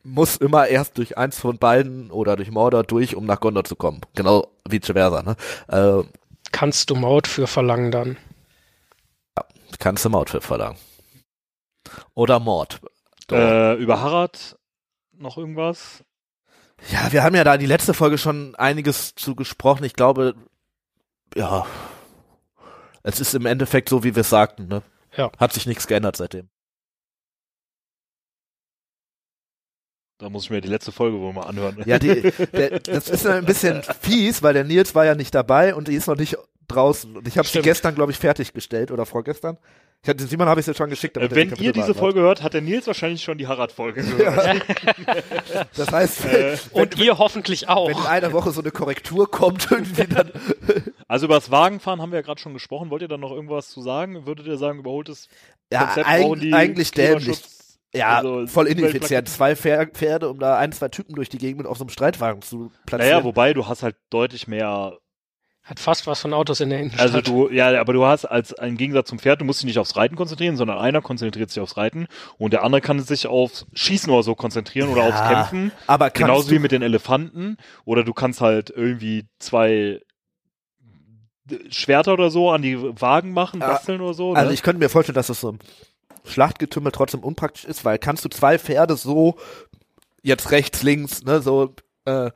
muss immer erst durch eins von beiden oder durch Mordor durch, um nach Gondor zu kommen. Genau wie vice versa, ne? Äh, Kannst du Maut für verlangen dann? Kannst du Maut für verlangen. Oder Mord. Äh, über Harad noch irgendwas? Ja, wir haben ja da die letzte Folge schon einiges zu gesprochen. Ich glaube, ja, es ist im Endeffekt so, wie wir es sagten. Ne? Ja. Hat sich nichts geändert seitdem. Da muss ich mir die letzte Folge wohl mal anhören. Ja, die, der, das ist ein bisschen fies, weil der Nils war ja nicht dabei und die ist noch nicht draußen. Und ich habe sie gestern, glaube ich, fertiggestellt oder vorgestern. Ich hatte, Simon habe ich sie schon geschickt. Äh, Wenn ihr diese. Folge hört, hat der Nils wahrscheinlich schon die Harad-Folge gehört. Das heißt, Äh, Und ihr hoffentlich auch. wenn in einer Woche so eine Korrektur kommt, irgendwie dann. Also über das Wagenfahren haben wir ja gerade schon gesprochen. Wollt ihr dann noch irgendwas zu sagen? Würdet ihr sagen, überholtes Ja, Konzept eig eigentlich dämlich. Ja, also voll ineffizient. Zwei Pfer- Pferde, um da ein, zwei Typen durch die Gegend mit auf so einem Streitwagen zu platzieren. Naja, wobei du hast halt deutlich mehr. Hat fast was von Autos in der Innenstadt. Also du, ja, aber du hast als im Gegensatz zum Pferd, du musst dich nicht aufs Reiten konzentrieren, sondern einer konzentriert sich aufs Reiten und der andere kann sich aufs Schießen oder so konzentrieren oder Ja, aufs Kämpfen. aber Genauso wie mit den Elefanten. Oder du kannst halt irgendwie zwei Schwerter oder so an die Wagen machen, Ja, basteln oder so. also ne? ich könnte mir vorstellen, dass das so ein Schlachtgetümmel trotzdem unpraktisch ist, weil kannst du zwei Pferde so jetzt rechts, links, ne, so, äh,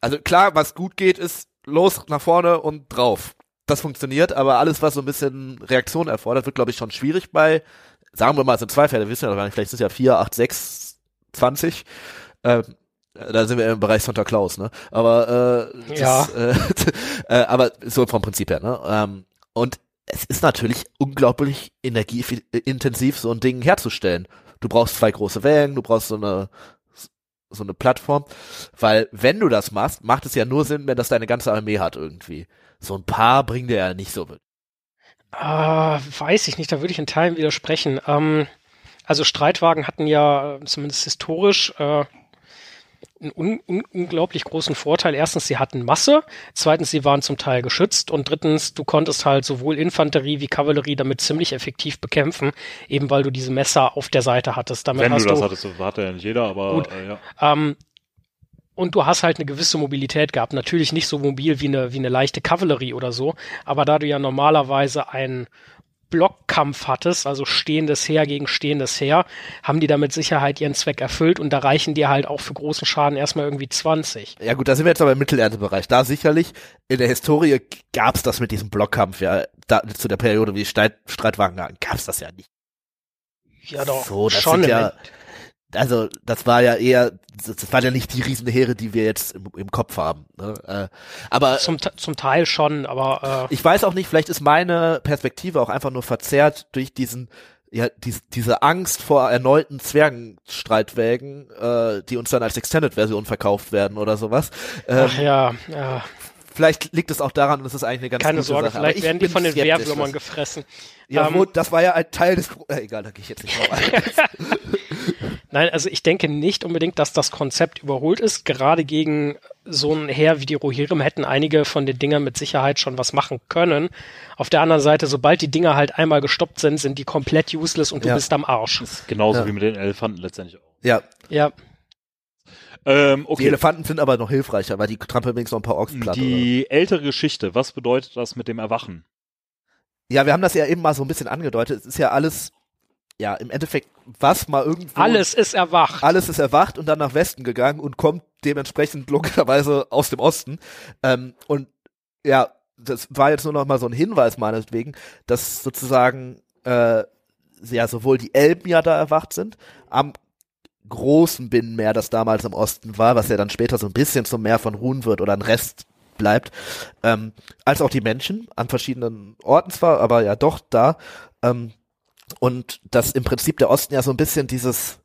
also klar, was gut geht, ist los nach vorne und drauf. Das funktioniert, aber alles, was so ein bisschen Reaktion erfordert, wird, glaube ich, schon schwierig bei, sagen wir mal, es sind zwei Pferde, wissen wir noch gar nicht, vielleicht sind es ja vier, acht, sechs, zwanzig. Ähm, da sind wir im Bereich Santa Claus, ne? Aber äh, das, Ja. äh, äh, aber so vom Prinzip her, ne? Ähm, und es ist natürlich unglaublich energieintensiv, so ein Ding herzustellen. Du brauchst zwei große Wellen, du brauchst so eine so eine Plattform, weil wenn du das machst, macht es ja nur Sinn, wenn das deine ganze Armee hat irgendwie. So ein paar bringt dir ja nicht so mit. Ah, weiß ich nicht, da würde ich in Teilen widersprechen. Ähm, also Streitwagen hatten ja äh, zumindest historisch äh, einen un un unglaublich großen Vorteil. Erstens, sie hatten Masse, zweitens, sie waren zum Teil geschützt und drittens, du konntest halt sowohl Infanterie wie Kavallerie damit ziemlich effektiv bekämpfen, eben weil du diese Messer auf der Seite hattest. Damit Wenn hast du das du, hattest, das hatte ja nicht jeder, aber Gut. äh, ja. ähm, und du hast halt eine gewisse Mobilität gehabt. Natürlich nicht so mobil wie eine, wie eine leichte Kavallerie oder so, aber da du ja normalerweise ein Blockkampf hattest, also stehendes Heer gegen stehendes Heer, haben die da mit Sicherheit ihren Zweck erfüllt und da reichen dir halt auch für großen Schaden erstmal irgendwie 20. Ja gut, da sind wir jetzt aber im Mittelerdebereich. Da sicherlich, in der Historie gab's das mit diesem Blockkampf, ja, da, zu der Periode, wie die Streit, Streitwagen waren, gab's das ja nicht. Ja doch, So, das schon. sind ja, also das war ja eher, das, waren ja nicht die Riesenheere, die wir jetzt im, im Kopf haben. Ne? Äh, aber Zum, zum Teil schon, aber äh, ich weiß auch nicht, vielleicht ist meine Perspektive auch einfach nur verzerrt durch diesen, ja, dies, diese Angst vor erneuten Zwergenstreitwägen, äh, die uns dann als Extended-Version verkauft werden oder sowas. Ähm, ach ja, ja, vielleicht liegt es auch daran, und es ist eigentlich eine ganz keine Sorge, Sache. Vielleicht ich werden die von den Wehrwürmern was- gefressen. Ja, Ähm, wo, das war ja ein Teil des, äh, egal, da gehe ich jetzt nicht drauf ein. Nein, also ich denke nicht unbedingt, dass das Konzept überholt ist. Gerade gegen so ein Heer wie die Rohirrim hätten einige von den Dingern mit Sicherheit schon was machen können. Auf der anderen Seite, sobald die Dinger halt einmal gestoppt sind, sind die komplett useless und du Ja. bist am Arsch. ist genauso Ja. wie mit den Elefanten letztendlich auch. ja, Ja, Ähm, die okay. Elefanten sind aber noch hilfreicher, weil die trampeln wenigstens noch ein paar Ochs platt. oder? Die ältere Geschichte, was bedeutet das mit dem Erwachen? Ja, wir haben das ja eben mal so ein bisschen angedeutet. Es ist ja alles, ja, im Endeffekt, was mal irgendwo. alles ist erwacht. Alles ist erwacht und dann nach Westen gegangen und kommt dementsprechend logischerweise aus dem Osten. Ähm, und ja, das war jetzt nur noch mal so ein Hinweis meinetwegen, dass sozusagen äh, ja sowohl die Elben ja da erwacht sind, am großen Binnenmeer, das damals im Osten war, was ja dann später so ein bisschen zum Meer von Ruhen wird oder ein Rest bleibt, ähm, als auch die Menschen an verschiedenen Orten zwar, aber ja doch da. Ähm, und dass im Prinzip der Osten ja so ein bisschen dieses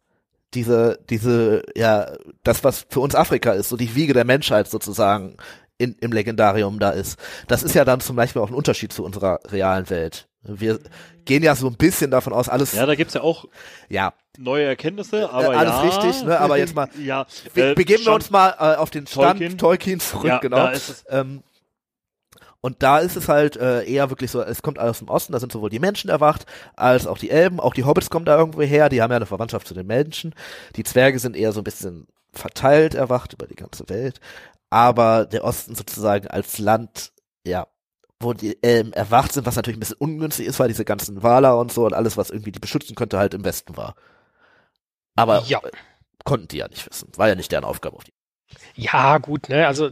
diese, diese, ja, das, was für uns Afrika ist, so die Wiege der Menschheit sozusagen in, im Legendarium da ist. Das ist ja dann zum Beispiel auch ein Unterschied zu unserer realen Welt. Wir gehen ja so ein bisschen davon aus, alles, Ja, da gibt's ja auch ja, neue Erkenntnisse, aber Äh, alles ja. richtig, ne, aber jetzt mal- ja, äh, begeben wir uns mal äh, auf den Stand Tolkien. Tolkien, zurück, ja, genau. Da ist es, Ähm, und da ist es halt äh, eher wirklich so, es kommt alles aus dem Osten, da sind sowohl die Menschen erwacht, als auch die Elben, auch die Hobbits kommen da irgendwo her, die haben ja eine Verwandtschaft zu den Menschen. Die Zwerge sind eher so ein bisschen verteilt erwacht über die ganze Welt. Aber der Osten sozusagen als Land, ja, wo die Elben erwacht sind, was natürlich ein bisschen ungünstig ist, weil diese ganzen Waler und so und alles, was irgendwie die beschützen könnte, halt im Westen war. Aber Ja. konnten die ja nicht wissen. War ja nicht deren Aufgabe. Auf die Ja, gut, ne, also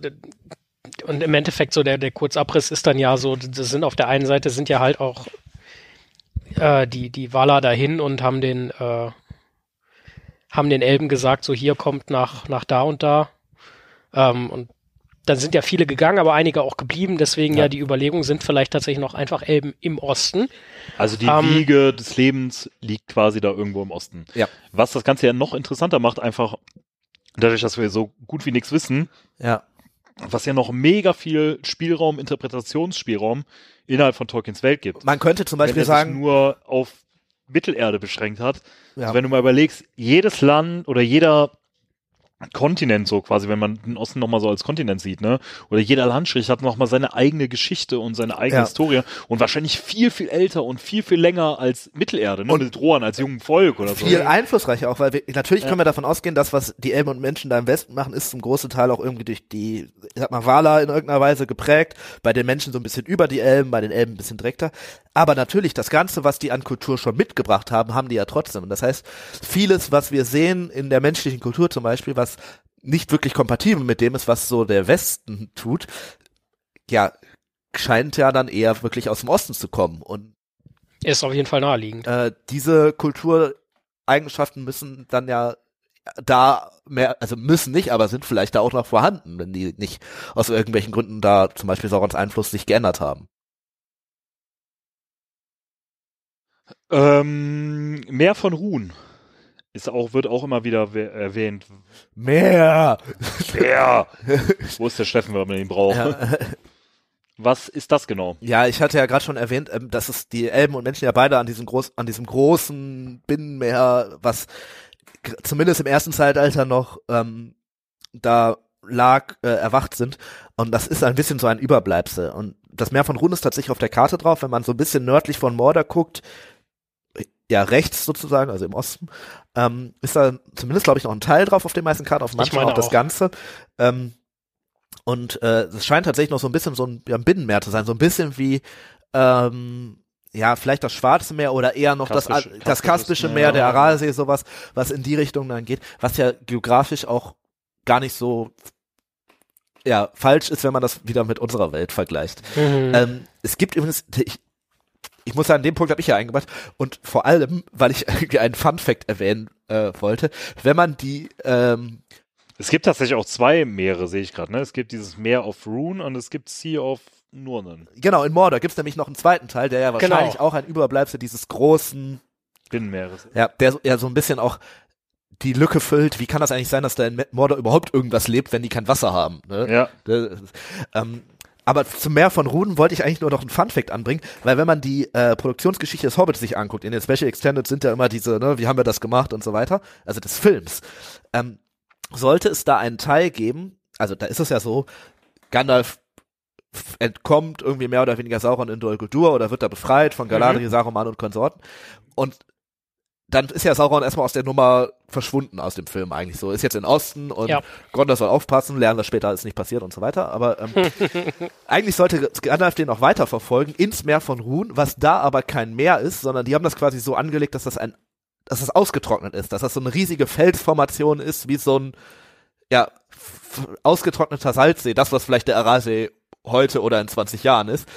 und im Endeffekt so der, der Kurzabriss ist dann ja so, das sind auf der einen Seite sind ja halt auch äh, die, die Waler dahin und haben den, äh, haben den Elben gesagt, so hier kommt nach, nach da und da. Ähm, und dann sind ja viele gegangen, aber einige auch geblieben. Deswegen ja, Ja. die Überlegungen sind vielleicht tatsächlich noch einfach Elben im Osten. also die ähm, Wiege des Lebens liegt quasi da irgendwo im Osten. Ja. Was das Ganze ja noch interessanter macht, einfach dadurch, dass wir so gut wie nichts wissen, Ja. Was ja noch mega viel Spielraum, Interpretationsspielraum innerhalb von Tolkiens Welt gibt. Man könnte zum wenn Beispiel er sagen, sich nur auf Mittelerde beschränkt hat. Ja. Also wenn du mal überlegst, jedes Land oder jeder Kontinent so quasi, wenn man den Osten nochmal so als Kontinent sieht, ne? Oder jeder Landstrich hat nochmal seine eigene Geschichte und seine eigene Ja. Historie und wahrscheinlich viel, viel älter und viel, viel länger als Mittelerde, ne? Und Mit Rohan als jungen Volk oder so. viel einflussreicher auch, weil wir, natürlich Ja. können wir davon ausgehen, dass was die Elben und Menschen da im Westen machen, ist zum großen Teil auch irgendwie durch die, ich sag mal, Wala in irgendeiner Weise geprägt, bei den Menschen so ein bisschen über die Elben, bei den Elben ein bisschen direkter. Aber natürlich, das Ganze, was die an Kultur schon mitgebracht haben, haben die ja trotzdem. Und das heißt, vieles, was wir sehen in der menschlichen Kultur zum Beispiel, was nicht wirklich kompatibel mit dem ist, was so der Westen tut, ja, scheint ja dann eher wirklich aus dem Osten zu kommen. Und Ist auf jeden Fall naheliegend. äh, diese Kultureigenschaften müssen dann ja da mehr, also müssen nicht, aber sind vielleicht da auch noch vorhanden, wenn die nicht aus irgendwelchen Gründen da zum Beispiel Saurons Einfluss sich geändert haben. Ähm, mehr von Ruhen. Ist auch, wird auch immer wieder erwähnt. Mehr! Ja. Wo ist der Steffen, wenn man ihn braucht? Ja, Was ist das genau? ja ich hatte ja gerade schon erwähnt, ähm, dass es die Elben und Menschen ja beide an diesem groß, an diesem großen Binnenmeer, was zumindest im ersten Zeitalter noch ähm, da lag, äh, erwacht sind. Und das ist ein bisschen so ein Überbleibsel. Und das Meer von Run ist tatsächlich auf der Karte drauf, wenn man so ein bisschen nördlich von Mordor guckt, ja rechts sozusagen, also im Osten, ähm, ist da zumindest, glaube ich, noch ein Teil drauf auf den meisten Karten, auf manchen meine auch das. Ganze. Ähm, und äh, es scheint tatsächlich noch so ein bisschen so ein, ja, ein Binnenmeer zu sein, so ein bisschen wie ähm, ja, vielleicht das Schwarze Meer oder eher noch das, Kaspische- das Kaspische Meer, Meer. der Aralsee, sowas, was in die Richtung dann geht, was ja geografisch auch gar nicht so ja, falsch ist, wenn man das wieder mit unserer Welt vergleicht. Mhm. Ähm, es gibt übrigens, ich, ich muss sagen, den Punkt habe ich ja eingebracht und vor allem, weil ich irgendwie einen Fun Fact erwähnen äh, wollte, wenn man die ähm, Es gibt tatsächlich auch zwei Meere, sehe ich gerade. Ne? Es gibt dieses Meer of Rune und es gibt Sea of Nurnen. Genau, in Mordor gibt's nämlich noch einen zweiten Teil, der ja Genau. wahrscheinlich auch ein Überbleibsel dieses großen, Binnenmeeres. ja, der so- ja so ein bisschen auch die Lücke füllt. Wie kann das eigentlich sein, dass da in Mordor überhaupt irgendwas lebt, wenn die kein Wasser haben? Ne? Ja. Das ähm, aber zum Meer von Ruden wollte ich eigentlich nur noch einen Funfact anbringen, weil wenn man die äh, Produktionsgeschichte des Hobbits sich anguckt, in den Special Extended sind ja immer diese, ne, wie haben wir das gemacht und so weiter, also des Films, ähm, sollte es da einen Teil geben, also da ist es ja so, Gandalf entkommt irgendwie mehr oder weniger Sauron in Dol Guldur oder wird da befreit von Galadriel, Saruman und Konsorten. Und dann ist ja Sauron erstmal aus der Nummer verschwunden aus dem Film eigentlich so. Ist jetzt in Osten und Ja. Gondor soll aufpassen, lernen wir später, ist nicht passiert und so weiter. Aber ähm, eigentlich sollte Gandalf den auch weiter verfolgen ins Meer von Run, was da aber kein Meer ist, sondern die haben das quasi so angelegt, dass das ein, dass das ausgetrocknet ist, dass das so eine riesige Felsformation ist, wie so ein ja ausgetrockneter Salzsee, das was vielleicht der Aralsee heute oder in 20 Jahren ist,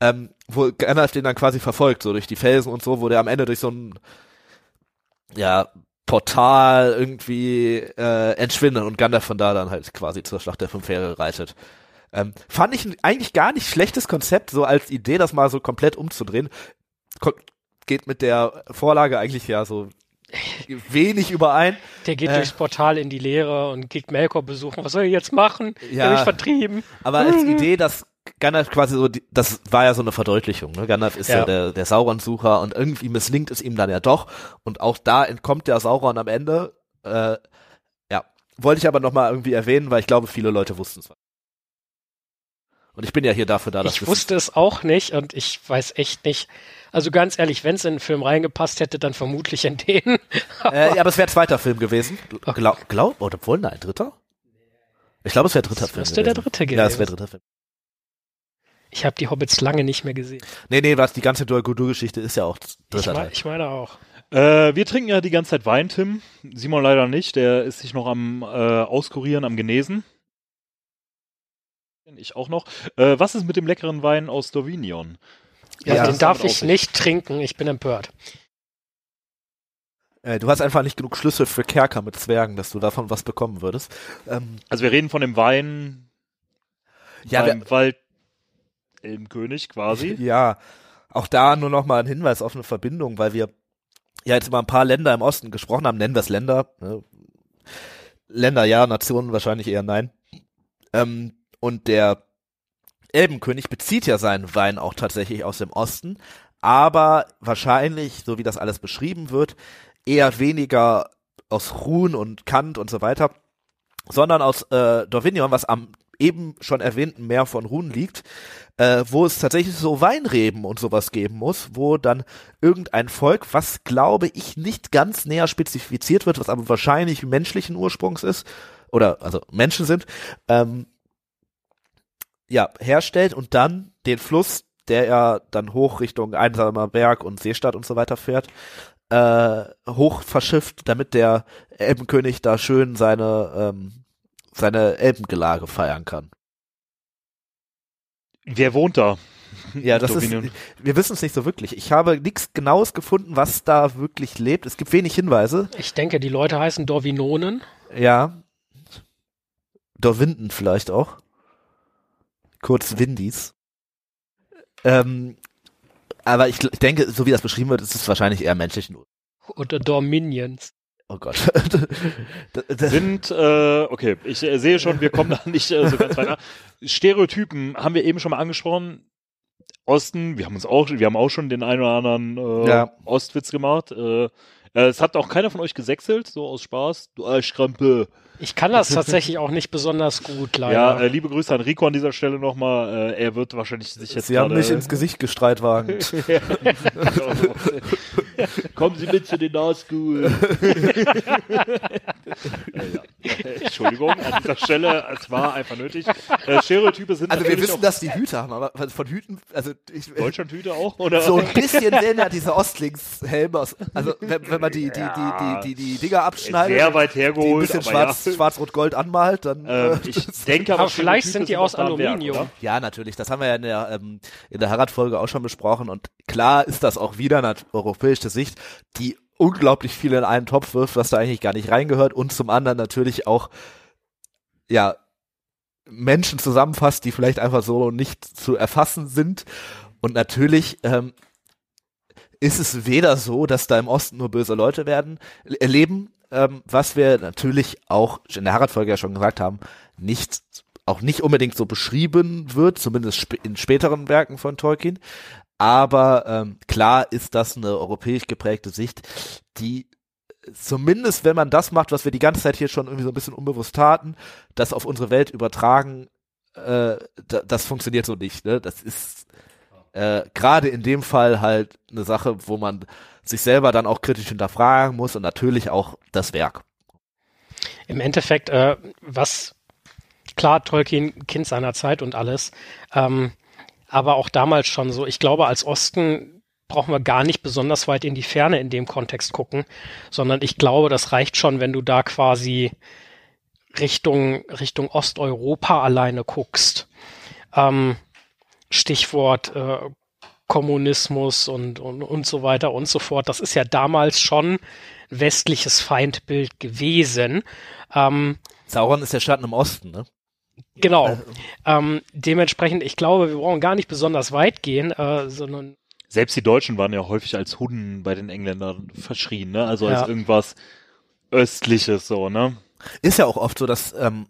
ähm, wo Gandalf den dann quasi verfolgt, so durch die Felsen und so, wo der am Ende durch so ein ja, Portal irgendwie äh, entschwindet und Gandalf von da dann halt quasi zur Schlacht der fünf Heere reitet. Ähm, fand ich ein eigentlich gar nicht schlechtes Konzept, so als Idee, das mal so komplett umzudrehen. Ko geht mit der Vorlage eigentlich ja so wenig überein. Der geht Äh. durchs Portal in die Leere und geht Melkor besuchen. Was soll er jetzt machen? Ja. Er mich vertrieben. Aber als Idee, dass Gandalf quasi so, die, das war ja so eine Verdeutlichung. Ne? Gandalf ist ja, Ja. der, der Sauron-Sucher und irgendwie misslingt es ihm dann ja doch. Und auch da entkommt der Sauron am Ende. Äh, ja, wollte ich aber nochmal irgendwie erwähnen, weil ich glaube, viele Leute wussten es. Und ich bin ja hier dafür da, dass Ich wusste es auch nicht und ich weiß echt nicht. Also ganz ehrlich, wenn es in den Film reingepasst hätte, dann vermutlich in den. Äh, ja, aber es wäre zweiter Film gewesen. Glaub, glaub oder obwohl, nein, dritter? Ich glaube, es wäre dritter Das Film. müsste der gewesen. dritte Ja, es gewesen wäre dritter Film. Ich habe die Hobbits lange nicht mehr gesehen. Nee, nee, was die ganze Dol Guldur-Geschichte ist ja auch Ich, dritter mein, Teil. ich meine auch. Äh, wir trinken ja die ganze Zeit Wein, Tim. Simon leider nicht. Der ist sich noch am äh, Auskurieren, am Genesen. Ich auch noch. Äh, was ist mit dem leckeren Wein aus Dorvinion? Ja, Ja, den darf ich nicht trinken. Ich bin empört. Äh, du hast einfach nicht genug Schlüssel für Kerker mit Zwergen, dass du davon was bekommen würdest. Ähm, Also wir reden von dem Wein ja, beim Wald Elbenkönig quasi. Ja, auch da nur noch mal ein Hinweis auf eine Verbindung, weil wir ja jetzt über ein paar Länder im Osten gesprochen haben, nennen wir es Länder. Ne? Länder ja, Nationen wahrscheinlich eher nein. Ähm, und der Elbenkönig bezieht ja seinen Wein auch tatsächlich aus dem Osten, aber wahrscheinlich, so wie das alles beschrieben wird, eher weniger aus Ruhn und Kant und so weiter, sondern aus äh, Dorvinion, was am eben schon erwähnten Meer von Ruhn liegt, äh, wo es tatsächlich so Weinreben und sowas geben muss, wo dann irgendein Volk, was glaube ich nicht ganz näher spezifiziert wird, was aber wahrscheinlich menschlichen Ursprungs ist, oder also Menschen sind, ähm, ja, herstellt und dann den Fluss, der ja dann hoch Richtung Einsamer Berg und Seestadt und so weiter fährt, äh, hoch verschifft, damit der Elbenkönig da schön seine, ähm, seine Elbengelage feiern kann. Wer wohnt da? Ja, das ist, Dorvinion. wir wissen es nicht so wirklich. Ich habe nichts Genaues gefunden, was da wirklich lebt. Es gibt wenig Hinweise. Ich denke, die Leute heißen Dorvinonen. Ja. Dorwinden vielleicht auch. Kurz Windis. Ähm, aber ich, ich denke, so wie das beschrieben wird, ist es wahrscheinlich eher menschlichen. Oder Dominions. Oh Gott. Sind, äh, okay, ich äh, sehe schon, wir kommen da nicht äh, so ganz weiter. Stereotypen haben wir eben schon mal angesprochen. Osten, wir haben uns auch, wir haben auch schon den einen oder anderen äh, Ja. Ostwitz gemacht. Äh, äh, es hat auch keiner von euch gesächselt, so aus Spaß. Du Arschkrampe. Ich kann das tatsächlich auch nicht besonders gut, leider. Ja, äh, liebe Grüße an Rico an dieser Stelle nochmal. Äh, er wird wahrscheinlich sich jetzt Sie haben mich ins Gesicht gestreitwagend. Kommen Sie mit zu den Nahschool. ja. Entschuldigung, an dieser Stelle, es war einfach nötig. Äh, Stereotype sind Also wir wissen, dass die Hüte haben, aber von Hüten, also ich, Deutschlandhüte auch, oder? so ein bisschen sehen ja diese Ostlingshelme aus. Also wenn, wenn man die, die, die, die, die, die Dinger abschneidet, Sehr weit die ein hergeholt, bisschen aber schwarz, ja. Schwarz-rot-gold anmalt, dann Ähm, äh, ich denke aber, Aber vielleicht sind die aus Werk, Aluminium. oder? Ja, natürlich. Das haben wir ja in der, ähm, in der Harald-Folge auch schon besprochen. Und klar ist das auch wieder eine europäische Sicht, die unglaublich viel in einen Topf wirft, was da eigentlich gar nicht reingehört. Und zum anderen natürlich auch, ja, Menschen zusammenfasst, die vielleicht einfach so nicht zu erfassen sind. Und natürlich ähm, ist es weder so, dass da im Osten nur böse Leute werden, äh, leben, ähm, was wir natürlich auch in der Harald-Folge ja schon gesagt haben, nicht auch nicht unbedingt so beschrieben wird, zumindest sp in späteren Werken von Tolkien. Aber ähm, klar ist das eine europäisch geprägte Sicht, die zumindest, wenn man das macht, was wir die ganze Zeit hier schon irgendwie so ein bisschen unbewusst taten, das auf unsere Welt übertragen, äh, da, das funktioniert so nicht. Ne? Das ist äh, gerade in dem Fall halt eine Sache, wo man sich selber dann auch kritisch hinterfragen muss und natürlich auch das Werk. Im Endeffekt, äh, was klar, Tolkien, Kind seiner Zeit und alles, ähm, aber auch damals schon so. Ich glaube, als Osten brauchen wir gar nicht besonders weit in die Ferne in dem Kontext gucken, sondern ich glaube, das reicht schon, wenn du da quasi Richtung, Richtung Osteuropa alleine guckst. Ähm, Stichwort äh, Kommunismus und, und, und so weiter und so fort. Das ist ja damals schon westliches Feindbild gewesen. Ähm, Sauron ist der Schatten im Osten, ne? genau. Ähm, dementsprechend, ich glaube, wir brauchen gar nicht besonders weit gehen, äh, sondern Selbst die Deutschen waren ja häufig als Hunden bei den Engländern verschrien, ne? Also als Ja. irgendwas Östliches so, ne? Ist ja auch oft so, dass ähm,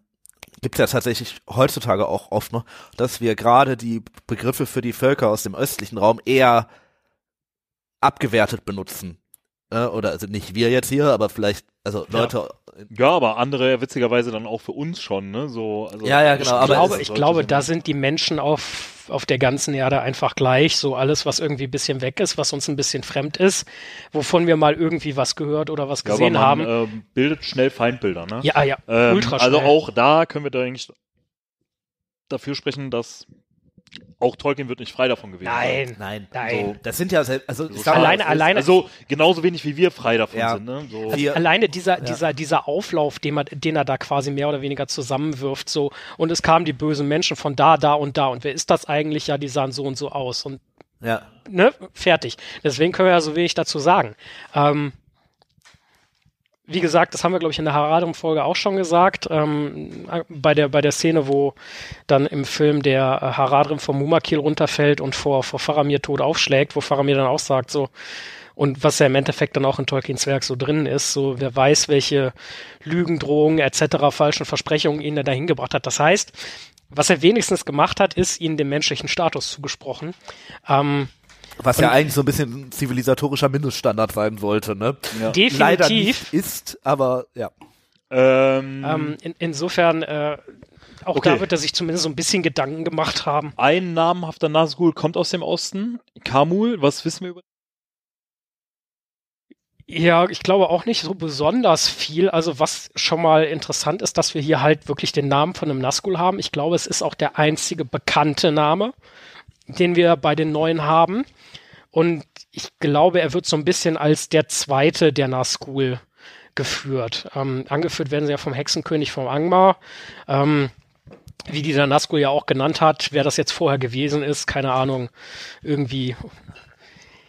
gibt ja tatsächlich heutzutage auch oft noch, dass wir gerade die Begriffe für die Völker aus dem östlichen Raum eher abgewertet benutzen. Äh, oder also nicht wir jetzt hier, aber vielleicht, also. Leute. Ja, aber andere witzigerweise dann auch für uns schon, ne? So, also Ja, ja, genau, ich aber glaube, ich glaube, da sind die Menschen auf, auf der ganzen Erde einfach gleich. So alles, was irgendwie ein bisschen weg ist, was uns ein bisschen fremd ist, wovon wir mal irgendwie was gehört oder was ja, aber gesehen man, haben. ähm, bildet schnell Feindbilder, ne? ja, ja, Ähm, ultra also schnell. auch da können wir da eigentlich dafür sprechen, dass auch Tolkien wird nicht frei davon gewesen sein. Nein, Nein, nein. So, das sind ja also So sag mal, Alleine- alleine- Also genauso wenig wie wir frei davon Ja. sind, ne? So. wir, Alleine dieser, dieser, dieser Auflauf, den, man, den er da quasi mehr oder weniger zusammenwirft, so, und es kamen die bösen Menschen von da, da und da, und wer ist das eigentlich? Ja, die sahen so und so aus, und, ja, ne, fertig. Deswegen können wir ja so wenig dazu sagen. Ähm, wie gesagt, das haben wir, glaube ich, in der Haradrim-Folge auch schon gesagt, ähm, bei, der, bei der Szene, wo dann im Film der äh, Haradrim vom Mumakil runterfällt und vor, vor Faramir tot aufschlägt, wo Faramir dann auch sagt, so, und was ja im Endeffekt dann auch in Tolkiens Werk so drin ist, so, wer weiß, welche Lügen, Drohungen etc., falschen Versprechungen ihn da dahin gebracht hat. Das heißt, was er wenigstens gemacht hat, ist ihnen den menschlichen Status zugesprochen. Ähm, was ja eigentlich so ein bisschen ein zivilisatorischer Mindeststandard sein sollte, ne? Ja. Leider definitiv. nicht ist, aber ja. Ähm, Ähm, in, insofern, äh, auch Okay. da wird er sich zumindest so ein bisschen Gedanken gemacht haben. ein namenhafter Nazgul kommt aus dem Osten. Kamul, was wissen wir über Ja, ich glaube auch nicht so besonders viel. Also was schon mal interessant ist, dass wir hier halt wirklich den Namen von einem Nazgul haben. Ich glaube, es ist auch der einzige bekannte Name, den wir bei den neuen haben. Und ich glaube, er wird so ein bisschen als der zweite der Nazgul geführt. Ähm, angeführt werden sie ja vom Hexenkönig vom Angmar. Ähm, wie dieser Nazgul ja auch genannt hat, wer das jetzt vorher gewesen ist, keine Ahnung, irgendwie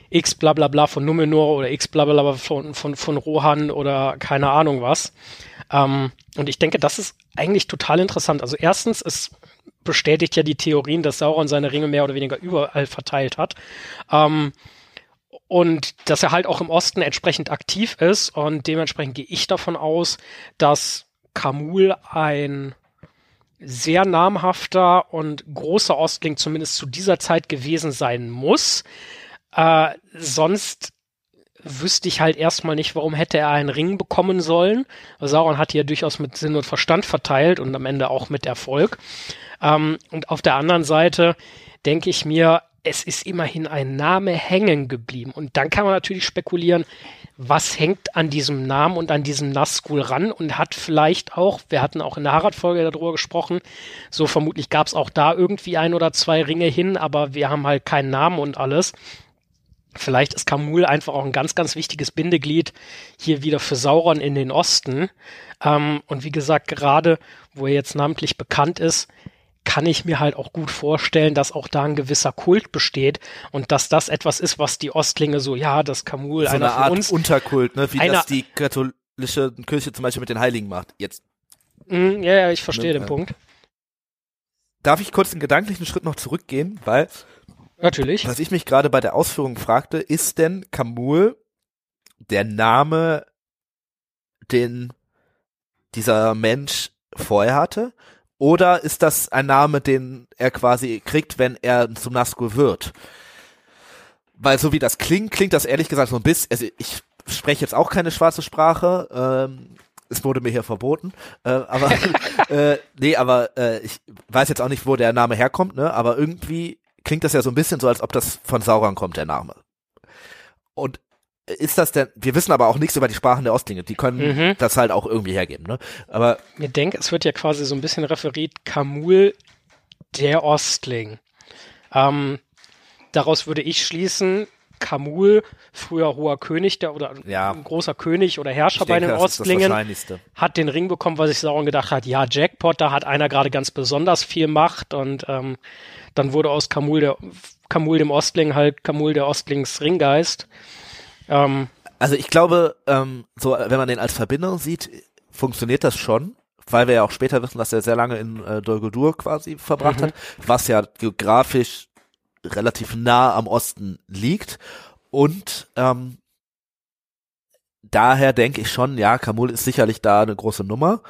X bla bla bla von Numenor oder X bla bla bla von, von, von Rohan oder keine Ahnung was. Ähm, und ich denke, das ist eigentlich total interessant. Also erstens, es bestätigt ja die Theorien, dass Sauron seine Ringe mehr oder weniger überall verteilt hat. Ähm, und dass er halt auch im Osten entsprechend aktiv ist. Und dementsprechend gehe ich davon aus, dass Kamul ein sehr namhafter und großer Ostling zumindest zu dieser Zeit gewesen sein muss. Äh, sonst wüsste ich halt erstmal nicht, warum hätte er einen Ring bekommen sollen. Sauron hat hier durchaus mit Sinn und Verstand verteilt und am Ende auch mit Erfolg. Ähm, und auf der anderen Seite denke ich mir, es ist immerhin ein Name hängen geblieben. Und dann kann man natürlich spekulieren, was hängt an diesem Namen und an diesem Nazgul ran und hat vielleicht auch, wir hatten auch in der Harad-Folge darüber gesprochen, so vermutlich gab es auch da irgendwie ein oder zwei Ringe hin, aber wir haben halt keinen Namen und alles. Vielleicht ist Kamul einfach auch ein ganz, ganz wichtiges Bindeglied hier wieder für Sauron in den Osten. Ähm, und wie gesagt, gerade wo er jetzt namentlich bekannt ist, kann ich mir halt auch gut vorstellen, dass auch da ein gewisser Kult besteht und dass das etwas ist, was die Ostlinge so, ja, das Kamul, so einer eine Art uns. Unterkult, ne? wie einer- das die katholische Kirche zum Beispiel mit den Heiligen macht. Jetzt Mm, ja, ja, ich verstehe Ne, den ja. Punkt. darf ich kurz einen gedanklichen Schritt noch zurückgehen, weil Natürlich. was ich mich gerade bei der Ausführung fragte, ist denn Kamul der Name, den dieser Mensch vorher hatte? Oder ist das ein Name, den er quasi kriegt, wenn er zum Nazgul wird? Weil so wie das klingt, klingt das ehrlich gesagt so ein bisschen, also ich spreche jetzt auch keine schwarze Sprache, ähm, es wurde mir hier verboten, äh, aber äh, nee, aber äh, ich weiß jetzt auch nicht, wo der Name herkommt, ne? Aber irgendwie klingt das ja so ein bisschen so, als ob das von Sauron kommt, der Name. Und ist das denn, wir wissen aber auch nichts über die Sprachen der Ostlinge, die können Mhm. das halt auch irgendwie hergeben, ne? Aber Mir denke, es wird ja quasi so ein bisschen referiert, Kamul, der Ostling. Ähm, daraus würde ich schließen, Kamul, früher hoher König der, oder Ja. großer König oder Herrscher ich bei denke, den Ostlingen, hat den Ring bekommen, weil sich Sauron gedacht hat, ja, Jackpot, da hat einer gerade ganz besonders viel Macht und ähm, dann wurde aus Kamul, der, Kamul dem Ostling halt Kamul der Ostlings Ringgeist. Ähm, Also ich glaube, ähm, so wenn man den als Verbindung sieht, funktioniert das schon, weil wir ja auch später wissen, dass er sehr lange in äh, Dol Guldur quasi verbracht Mhm. hat, was ja geografisch relativ nah am Osten liegt und ähm, daher denke ich schon, ja, Kamul ist sicherlich da eine große Nummer.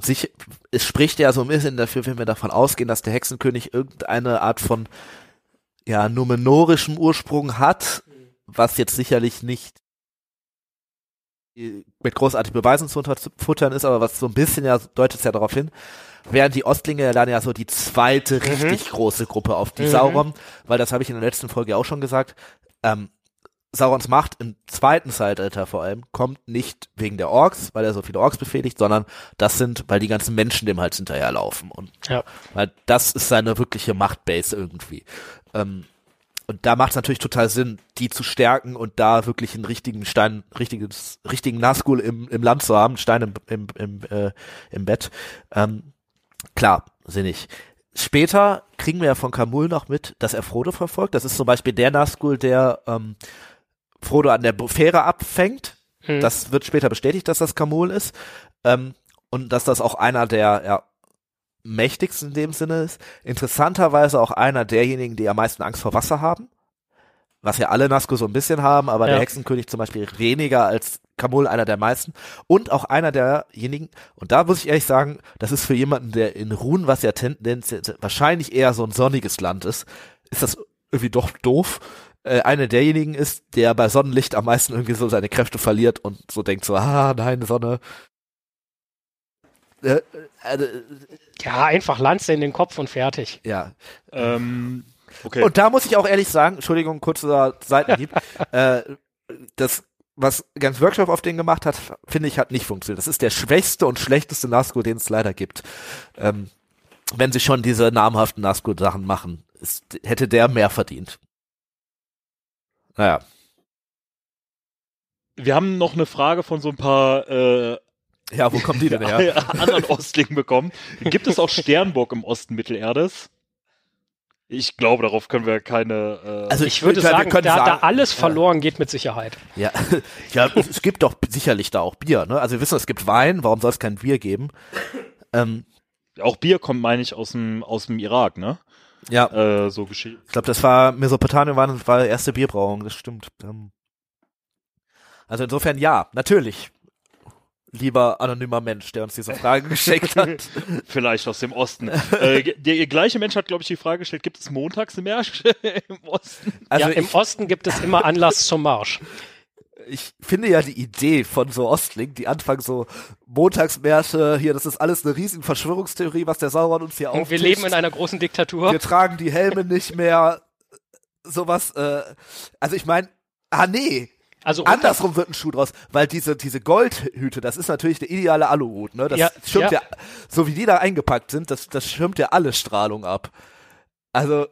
Sich, es spricht ja so ein bisschen dafür, wenn wir davon ausgehen, dass der Hexenkönig irgendeine Art von ja, numenorischem Ursprung hat, was jetzt sicherlich nicht mit großartigen Beweisen zu unterfuttern ist, aber was so ein bisschen ja deutet es ja darauf hin. Während die Ostlinge ja dann ja so die zweite richtig große Gruppe auf die Mhm. Sauron, weil das habe ich in der letzten Folge auch schon gesagt, ähm, Saurons Macht im zweiten Zeitalter vor allem kommt nicht wegen der Orks, weil er so viele Orks befehligt, sondern das sind, weil die ganzen Menschen dem halt hinterherlaufen und ja. weil das ist seine wirkliche Machtbase irgendwie. Ähm, und da macht es natürlich total Sinn, die zu stärken und da wirklich einen richtigen Stein, richtiges, richtigen Nazgul im, im Land zu haben, einen Stein im, im, im, äh, im Bett. Ähm, klar, sinnig. Später kriegen wir ja von Kamul noch mit, dass er Frodo verfolgt. Das ist zum Beispiel der Nazgul, der ähm, Frodo an der Fähre abfängt. Hm. Das wird später bestätigt, dass das Kamul ist. Ähm, und dass das auch einer der ja, mächtigsten in dem Sinne ist. Interessanterweise auch einer derjenigen, die am meisten Angst vor Wasser haben. Was ja alle Nazgul so ein bisschen haben, aber Ja. der Hexenkönig zum Beispiel weniger als Kamul einer der meisten. Und auch einer derjenigen, und da muss ich ehrlich sagen, das ist für jemanden, der in Ruhen, was ja Tendenz wahrscheinlich eher so ein sonniges Land ist, ist das irgendwie doch doof. Äh, einer derjenigen ist, der bei Sonnenlicht am meisten irgendwie so seine Kräfte verliert und so denkt so, ah, nein, Sonne. Äh, äh, äh, ja, einfach Lanze in den Kopf und fertig. ja, Ähm, okay. Und da muss ich auch ehrlich sagen, Entschuldigung, kurzer Seitenhieb, äh, das, was ganz Workshop auf den gemacht hat, finde ich, hat nicht funktioniert. Das ist der schwächste und schlechteste Nazgul, den es leider gibt. Ähm, wenn sie schon diese namhaften Nazgul-Sachen machen, ist, hätte der mehr verdient. Naja, Wir haben noch eine Frage von so ein paar äh, ja, wo kommen die denn her? anderen Ostlingen bekommen. Gibt es auch Sternburg im Osten Mittelerdes? Ich glaube, darauf können wir keine. Äh, Also Ich würde sagen, können da, da sagen- alles ja. verloren geht mit Sicherheit. Ja, ja es, es gibt doch sicherlich da auch Bier, ne? Also wir wissen, es gibt Wein, warum soll es kein Bier geben? Ähm, auch Bier kommt, meine ich, aus dem aus dem Irak, ne? ja, Äh, so geschehen. Ich glaube, das war Mesopotamien war, war die erste Bierbrauung, das stimmt. Ähm, Also insofern ja, natürlich. Lieber anonymer Mensch, der uns diese Frage geschickt hat. Vielleicht aus dem Osten. äh, der gleiche Mensch hat, glaube ich, die Frage gestellt: Gibt es Montagsmärsche im Osten? Also ja, im Osten gibt es immer Anlass zum Marsch. ich finde ja die Idee von so Ostling, die anfangen so Montagsmärsche, hier, das ist alles eine riesen Verschwörungstheorie, was der Sauron uns hier Und wir auftischt. leben in einer großen Diktatur. Wir tragen die Helme nicht mehr. sowas, äh, also ich meine, ah nee, Also andersrum wird ein Schuh draus, weil diese, diese Goldhüte, das ist natürlich der ideale Aluhut, ne? Das Ja, schirmt ja. ja. so wie die da eingepackt sind, das, das schirmt ja alle Strahlung ab. Also,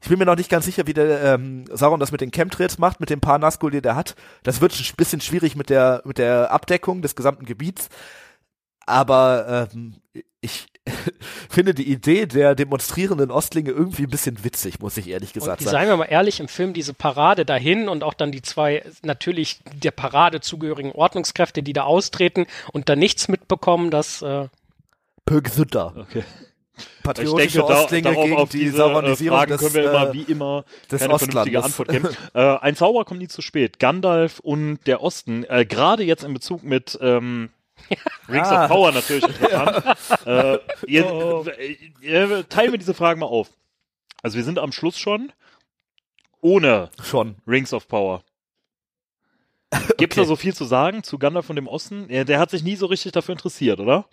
ich bin mir noch nicht ganz sicher, wie der ähm, Sauron das mit den Chemtrails macht, mit dem paar Nazgul, die der hat. Das wird ein bisschen schwierig mit der, mit der Abdeckung des gesamten Gebiets. Aber ähm, ich finde die Idee der demonstrierenden Ostlinge irgendwie ein bisschen witzig, muss ich ehrlich gesagt Und sagen. seien wir mal ehrlich, im Film diese Parade dahin und auch dann die zwei natürlich der Parade zugehörigen Ordnungskräfte, die da austreten und da nichts mitbekommen, dass äh, Pögsütter. Okay. Ich Patriotische denke, da, Ostlinge darauf gegen auf die diese äh, Sauronisierung Fragen des, können wir immer äh, wie immer des keine vernünftige Ostlandes. Antwort geben. äh, ein Zauber kommt nie zu spät. Gandalf und der Osten, äh, gerade jetzt in Bezug mit ähm, Rings Ah. of Power natürlich interessant. äh, ihr, Oh. äh, äh, teilen wir diese Fragen mal auf. Also wir sind am Schluss schon ohne Schon. Rings of Power. Gibt's Okay. da so viel zu sagen zu Gandalf und dem Osten? Ja, der hat sich nie so richtig dafür interessiert, oder?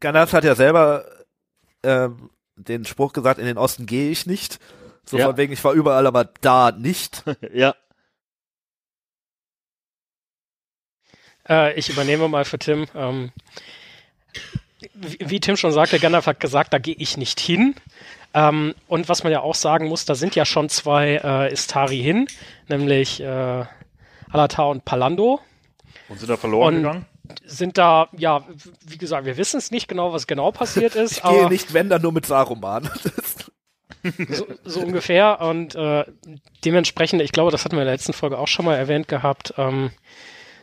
Gandalf hat ja selber ähm, den Spruch gesagt, in den Osten gehe ich nicht. So Ja. von wegen, ich war überall, aber da nicht. ja. Äh, ich übernehme mal für Tim. Ähm, wie, wie Tim schon sagte, Gandalf hat gesagt, da gehe ich nicht hin. Ähm, und was man ja auch sagen muss, da sind ja schon zwei äh, Istari hin, nämlich äh, Alatar und Palando. Und sind da verloren Und- gegangen? Sind da, ja, wie gesagt, wir wissen es nicht genau, was genau passiert ist, Ich gehe nicht, wenn dann nur mit Saruman. so, so ungefähr. Und äh, dementsprechend, ich glaube, das hatten wir in der letzten Folge auch schon mal erwähnt gehabt, ähm,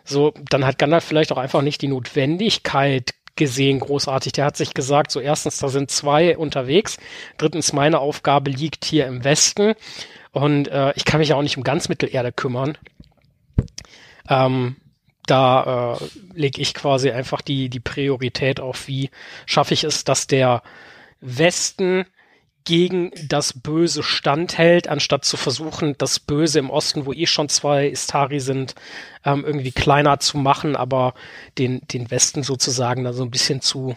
so, dann hat Gandalf vielleicht auch einfach nicht die Notwendigkeit gesehen, großartig. Der hat sich gesagt, so erstens, da sind zwei unterwegs. Drittens, meine Aufgabe liegt hier im Westen. Und äh, ich kann mich ja auch nicht um ganz Mittelerde kümmern. Ähm, da äh, lege ich quasi einfach die, die Priorität auf, wie schaffe ich es, dass der Westen gegen das Böse standhält, anstatt zu versuchen, das Böse im Osten, wo eh schon zwei Istari sind, ähm, irgendwie kleiner zu machen, aber den, den Westen sozusagen da so ein bisschen zu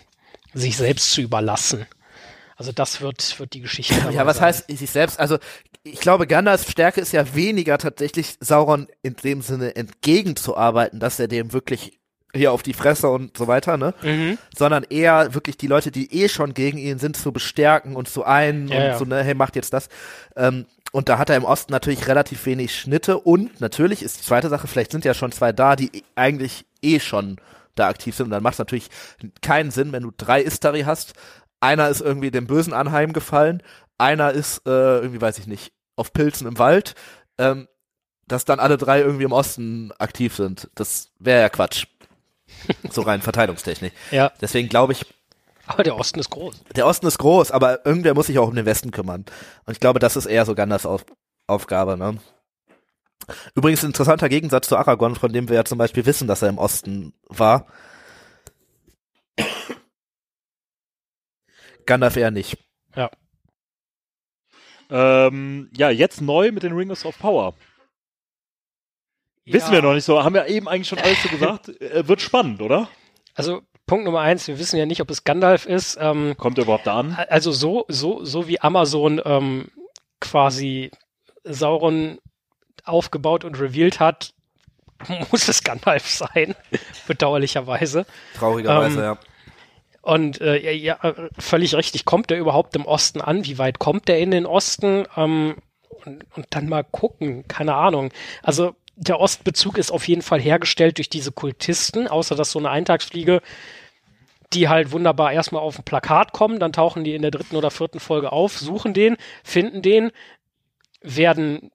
sich selbst zu überlassen. Also das wird, wird die Geschichte. Ja, was sein. heißt sich selbst? Also ich glaube, Gandalfs Stärke ist ja weniger tatsächlich Sauron in dem Sinne entgegenzuarbeiten, dass er dem wirklich hier auf die Fresse und so weiter, ne? Mhm. Sondern eher wirklich die Leute, die eh schon gegen ihn sind, zu bestärken und zu ein Ja, und ja. so, ne, hey, macht jetzt das. Ähm, und da hat er im Osten natürlich relativ wenig Schnitte und natürlich ist die zweite Sache, vielleicht sind ja schon zwei da, die eigentlich eh schon da aktiv sind und dann macht es natürlich keinen Sinn, wenn du drei Istari hast. Einer ist irgendwie dem Bösen anheimgefallen, einer ist äh, irgendwie, weiß ich nicht, auf Pilzen im Wald, ähm, dass dann alle drei irgendwie im Osten aktiv sind. Das wäre ja Quatsch. So rein Verteilungstechnik. Ja, Deswegen glaube ich, aber der Osten ist groß. der Osten ist groß, aber irgendwer muss sich auch um den Westen kümmern. Und ich glaube, das ist eher so Gandalfs Auf Aufgabe, ne? Übrigens ein interessanter Gegensatz zu Aragorn, von dem wir ja zum Beispiel wissen, dass er im Osten war. Gandalf eher nicht. Ähm, ja, jetzt neu mit den Rings of Power. Wissen Ja. wir noch nicht so. Haben wir eben eigentlich schon alles so gesagt. Äh, wird spannend, oder? Also Punkt Nummer eins, wir wissen ja nicht, ob es Gandalf ist. Ähm, Kommt er überhaupt da an? also so, so, so wie Amazon ähm, quasi Sauron aufgebaut und revealed hat, muss es Gandalf sein, bedauerlicherweise. Traurigerweise, Ähm, ja. Und äh, ja, ja, völlig richtig, kommt er überhaupt im Osten an? Wie weit kommt er in den Osten? Ähm, und, und dann mal gucken, keine Ahnung. Also der Ostbezug ist auf jeden Fall hergestellt durch diese Kultisten, außer dass so eine Eintagsfliege, die halt wunderbar erstmal auf ein Plakat kommen, dann tauchen die in der dritten oder vierten Folge auf, suchen den, finden den, werden,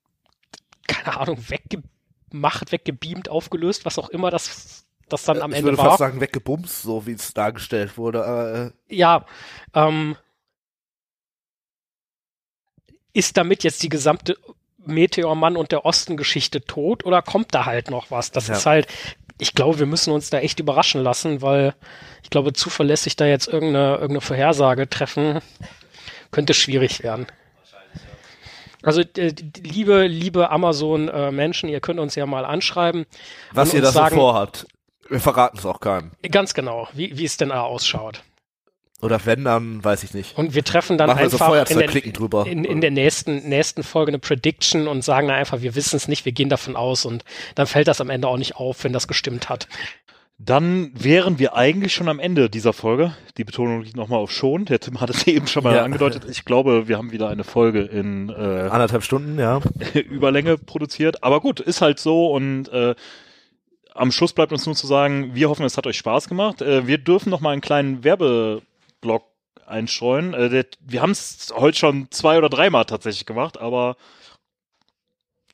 keine Ahnung, weggemacht, weggebeamt, aufgelöst, was auch immer das, das dann am ich Ende würde war. fast sagen, weggebumst, so wie es dargestellt wurde. Äh, ja, ähm, ist damit jetzt die gesamte Meteormann und der Osten-Geschichte tot oder kommt da halt noch was? Das Ja. ist halt, ich glaube, wir müssen uns da echt überraschen lassen, weil ich glaube, zuverlässig da jetzt irgendeine, irgendeine Vorhersage treffen, könnte schwierig werden. Also äh, liebe, liebe Amazon-Menschen, ihr könnt uns ja mal anschreiben. was ihr da so sagen, vorhabt. Wir verraten es auch keinem. Ganz genau, wie, wie es denn da ausschaut. Oder wenn, dann weiß ich nicht. Und wir treffen dann Machen wir so einfach in, der, drüber. in, in der nächsten, nächsten Folge eine Prediction und sagen dann einfach, wir wissen es nicht, wir gehen davon aus und dann fällt das am Ende auch nicht auf, wenn das gestimmt hat. Dann wären wir eigentlich schon am Ende dieser Folge. Die Betonung liegt nochmal auf schon. Der Tim hat es eben schon mal Ja. angedeutet. Ich glaube, wir haben wieder eine Folge in äh, Anderthalb Stunden, ja. Überlänge produziert. Aber gut, ist halt so und äh, am Schluss bleibt uns nur zu sagen, wir hoffen, es hat euch Spaß gemacht. Äh, wir dürfen noch mal einen kleinen Werbeblock einstreuen. Äh, der, wir haben es heute schon zwei oder dreimal tatsächlich gemacht, aber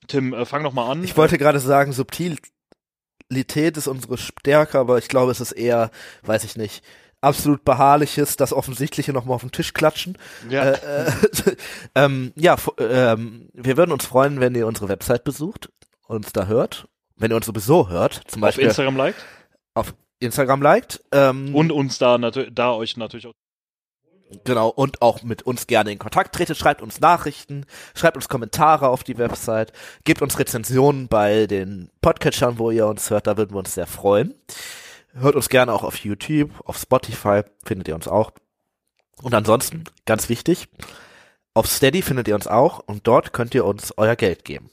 Tim, äh, fang noch mal an. Ich wollte gerade sagen, Subtilität ist unsere Stärke, aber ich glaube, es ist eher, weiß ich nicht, absolut beharrliches, das Offensichtliche nochmal auf den Tisch klatschen. ja, Äh, äh, ähm, ja, ähm, wir würden uns freuen, wenn ihr unsere Website besucht, uns da hört, wenn ihr uns sowieso hört, zum auf Beispiel Instagram liked auf Instagram liked. Ähm, und uns da natürlich, da euch natürlich auch Genau, und auch mit uns gerne in Kontakt tretet, schreibt uns Nachrichten, schreibt uns Kommentare auf die Website, gebt uns Rezensionen bei den Podcatchern, wo ihr uns hört, da würden wir uns sehr freuen. Hört uns gerne auch auf YouTube, auf Spotify, findet ihr uns auch. Und ansonsten, ganz wichtig, auf Steady findet ihr uns auch und dort könnt ihr uns euer Geld geben.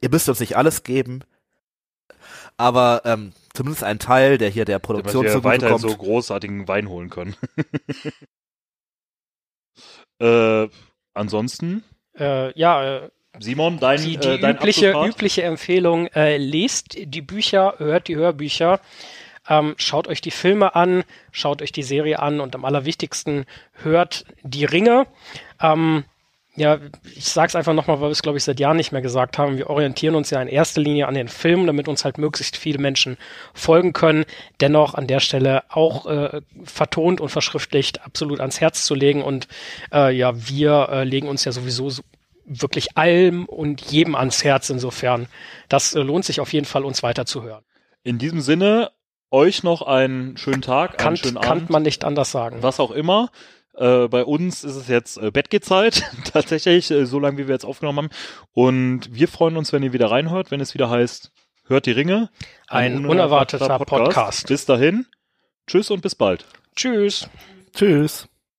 Ihr müsst uns nicht alles geben, aber ähm, zumindest ein Teil, der hier der Produktion wir weiterhin zugutekommt. so großartigen Wein holen können. äh, ansonsten, Äh, ja, äh, Simon, dein, die, die äh, dein übliche, übliche Empfehlung, äh, lest die Bücher, hört die Hörbücher, ähm, schaut euch die Filme an, schaut euch die Serie an und am allerwichtigsten hört die Ringe. Ähm, ja, ich sag's einfach nochmal, weil wir es, glaube ich, seit Jahren nicht mehr gesagt haben. Wir orientieren uns ja in erster Linie an den Filmen, damit uns halt möglichst viele Menschen folgen können. Dennoch an der Stelle auch äh, vertont und verschriftlicht absolut ans Herz zu legen. Und äh, ja, wir äh, legen uns ja sowieso so wirklich allem und jedem ans Herz. Insofern, das äh, lohnt sich auf jeden Fall, uns weiter zu hören. In diesem Sinne, euch noch einen schönen Tag, einen Kann, schönen kann Abend, man nicht anders sagen. was auch immer. Äh, bei uns ist es jetzt äh, Bettgehzeit, tatsächlich, äh, so lange wie wir jetzt aufgenommen haben. Und wir freuen uns, wenn ihr wieder reinhört, wenn es wieder heißt, hört die Ringe. Ein unerwarteter Podcast. Bis dahin, tschüss und bis bald. Tschüss. Tschüss.